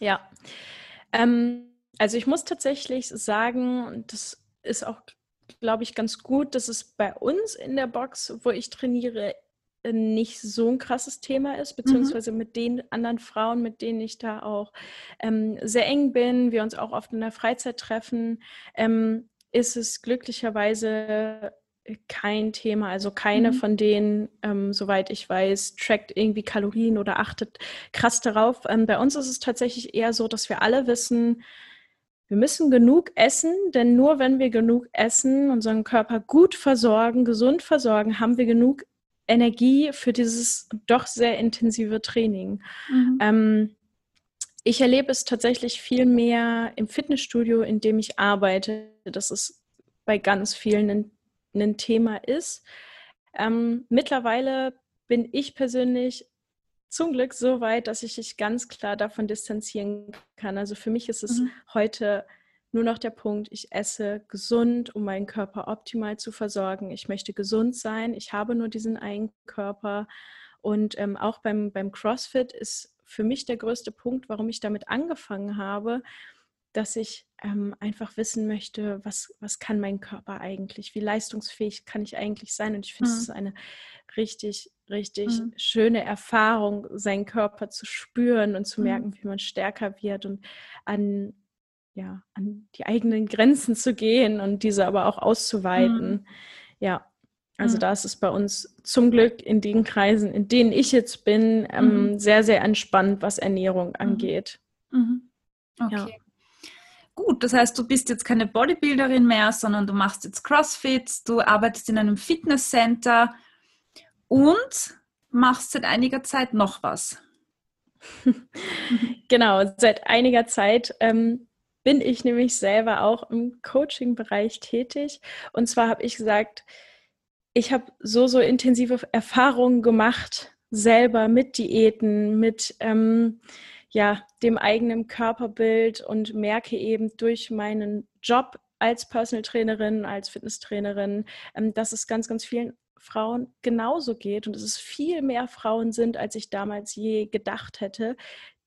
ja. Ähm, also ich muss tatsächlich sagen, das ist auch, glaube ich, ganz gut, dass es bei uns in der Box, wo ich trainiere, nicht so ein krasses Thema ist, mhm. beziehungsweise mhm. mit den anderen Frauen, mit denen ich da auch ähm, sehr eng bin, wir uns auch oft in der Freizeit treffen, ähm, ist es glücklicherweise kein Thema. Also keine mhm. von denen, ähm, soweit ich weiß, trackt irgendwie Kalorien oder achtet krass darauf. Ähm, bei uns ist es tatsächlich eher so, dass wir alle wissen, wir müssen genug essen, denn nur wenn wir genug essen, unseren Körper gut versorgen, gesund versorgen, haben wir genug Energie für dieses doch sehr intensive Training. Mhm. Ähm, ich erlebe es tatsächlich viel mehr im Fitnessstudio, in dem ich arbeite. Das ist bei ganz vielen ein ein Thema ist. Ähm, mittlerweile bin ich persönlich zum Glück so weit, dass ich mich ganz klar davon distanzieren kann. Also für mich ist es mhm. heute nur noch der Punkt, ich esse gesund, um meinen Körper optimal zu versorgen. Ich möchte gesund sein. Ich habe nur diesen einen Körper. Und ähm, auch beim, beim CrossFit ist für mich der größte Punkt, warum ich damit angefangen habe, dass ich ähm, einfach wissen möchte, was, was kann mein Körper eigentlich, wie leistungsfähig kann ich eigentlich sein. Und ich finde, es mhm. ist eine richtig, richtig mhm. schöne Erfahrung, seinen Körper zu spüren und zu mhm. merken, wie man stärker wird und an, ja, an die eigenen Grenzen zu gehen und diese aber auch auszuweiten. Mhm. Ja, also mhm. da ist es bei uns zum Glück in den Kreisen, in denen ich jetzt bin, ähm, sehr, sehr entspannt, was Ernährung angeht. Okay. Ja. Gut, das heißt, du bist jetzt keine Bodybuilderin mehr, sondern du machst jetzt CrossFit, du arbeitest in einem Fitnesscenter und machst seit einiger Zeit noch was. genau, seit einiger Zeit ähm, bin ich nämlich selber auch im Coaching-Bereich tätig. Und zwar habe ich gesagt, ich habe so, so intensive Erfahrungen gemacht, selber mit Diäten, mit ähm, ja, dem eigenen Körperbild und merke eben durch meinen Job als Personal Trainerin, als Fitnesstrainerin, ähm, dass es ganz, ganz vielen Frauen genauso geht und dass es viel mehr Frauen sind, als ich damals je gedacht hätte,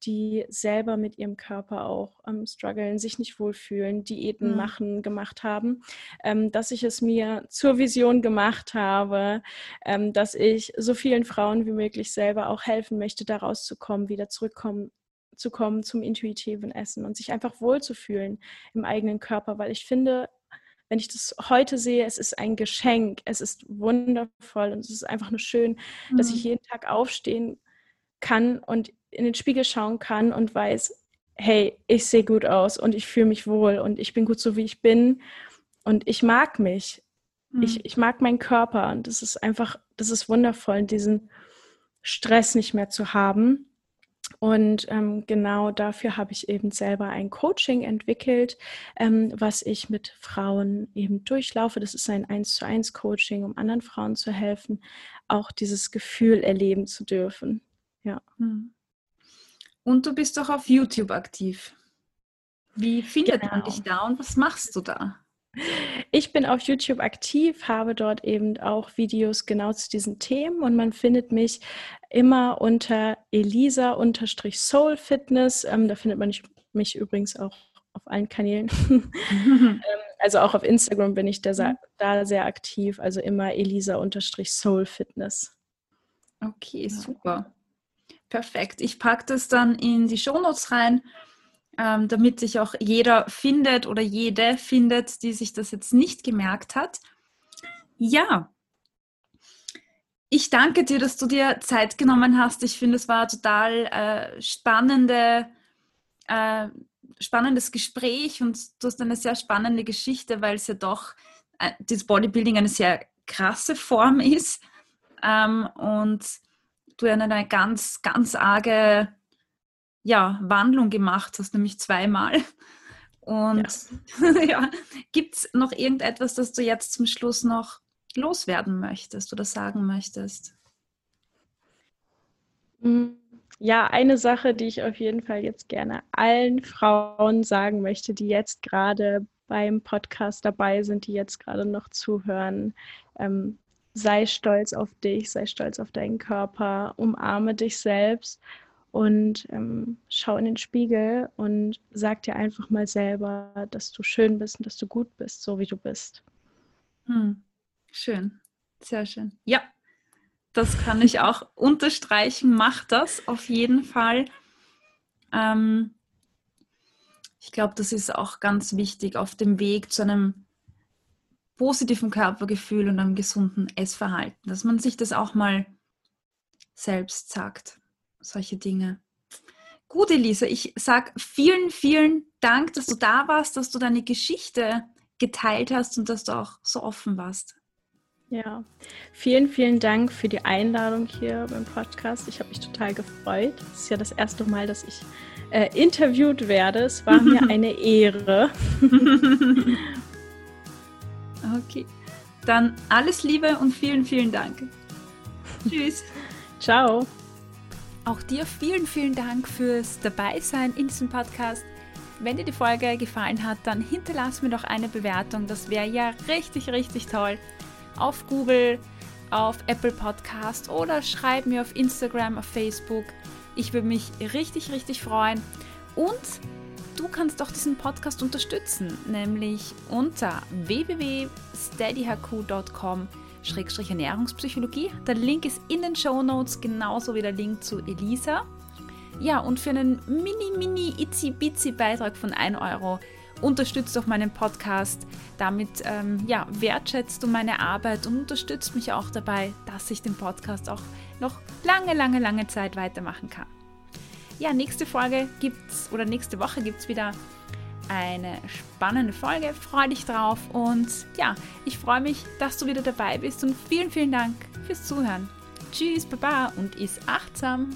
die selber mit ihrem Körper auch ähm, strugglen, sich nicht wohlfühlen, Diäten mhm. machen, gemacht haben, ähm, dass ich es mir zur Vision gemacht habe, ähm, dass ich so vielen Frauen wie möglich selber auch helfen möchte, da rauszukommen, wieder zurückkommen zu kommen zum intuitiven Essen und sich einfach wohlzufühlen im eigenen Körper, weil ich finde, wenn ich das heute sehe, es ist ein Geschenk, es ist wundervoll und es ist einfach nur schön, mhm. dass ich mhm. jeden Tag aufstehen kann und in den Spiegel schauen kann und weiß, hey, ich sehe gut aus und ich fühle mich wohl und ich bin gut so, wie ich bin und ich mag mich. Mhm. Ich, ich mag meinen Körper und das ist einfach, das ist wundervoll, diesen Stress nicht mehr zu haben und ähm, genau dafür habe ich eben selber ein Coaching entwickelt, ähm, was ich mit Frauen eben durchlaufe. Das ist ein 1 zu 1 Coaching, um anderen Frauen zu helfen, auch dieses Gefühl erleben zu dürfen. Ja. Hm. Und du bist doch auf YouTube aktiv. Wie findet genau. man dich da und was machst du da? Ich bin auf YouTube aktiv, habe dort eben auch Videos genau zu diesen Themen und man findet mich immer unter Elisa-Soul Fitness. Ähm, da findet man mich übrigens auch auf allen Kanälen. ähm, also auch auf Instagram bin ich da, mhm. da sehr aktiv, also immer Elisa-Soul Fitness. Okay, super. Perfekt. Ich packe das dann in die Shownotes rein ähm, damit sich auch jeder findet oder jede findet, die sich das jetzt nicht gemerkt hat. Ja, ich danke dir, dass du dir Zeit genommen hast. Ich finde, es war total äh, spannende, äh, spannendes Gespräch und du hast eine sehr spannende Geschichte, weil es ja doch äh, das Bodybuilding eine sehr krasse Form ist ähm, und du eine ganz, ganz arge ja, Wandlung gemacht hast, nämlich zweimal. Und ja, ja gibt es noch irgendetwas, das du jetzt zum Schluss noch loswerden möchtest oder sagen möchtest? Mm, ja, eine Sache, die ich auf jeden Fall jetzt gerne allen Frauen sagen möchte, die jetzt gerade beim Podcast dabei sind, die jetzt gerade noch zuhören. Ähm, sei stolz auf dich, sei stolz auf deinen Körper, umarme dich selbst und ähm, schau in den Spiegel und sag dir einfach mal selber, dass du schön bist und dass du gut bist, so wie du bist. Hm. Schön, sehr schön. Ja, das kann ich auch unterstreichen. Mach das auf jeden Fall. Ähm, ich glaube, das ist auch ganz wichtig auf dem Weg zu einem positiven Körpergefühl und einem gesunden Essverhalten, dass man sich das auch mal selbst sagt solche Dinge. Gut, Elisa, ich sage vielen, vielen Dank, dass du da warst, dass du deine Geschichte geteilt hast und dass du auch so offen warst. Ja, vielen, vielen Dank für die Einladung hier beim Podcast. Ich habe mich total gefreut. Es ist ja das erste Mal, dass ich äh, interviewt werde. Es war mir eine Ehre. okay, dann alles Liebe und vielen, vielen Dank. Tschüss. Ciao. Auch dir vielen, vielen Dank fürs Dabeisein in diesem Podcast. Wenn dir die Folge gefallen hat, dann hinterlass mir doch eine Bewertung. Das wäre ja richtig, richtig toll. Auf Google, auf Apple Podcast oder schreib mir auf Instagram, auf Facebook. Ich würde mich richtig, richtig freuen. Und du kannst doch diesen Podcast unterstützen, nämlich unter www.steadyhq.com Schrägstrich Ernährungspsychologie. Der Link ist in den Show Notes, genauso wie der Link zu Elisa. Ja, und für einen mini, mini, itzy, bitzy Beitrag von 1 Euro unterstützt doch meinen Podcast. Damit ähm, ja, wertschätzt du meine Arbeit und unterstützt mich auch dabei, dass ich den Podcast auch noch lange, lange, lange Zeit weitermachen kann. Ja, nächste Folge gibt's oder nächste Woche gibt es wieder eine spannende Folge. Freue dich drauf und ja, ich freue mich, dass du wieder dabei bist und vielen, vielen Dank fürs Zuhören. Tschüss, Baba und ist achtsam.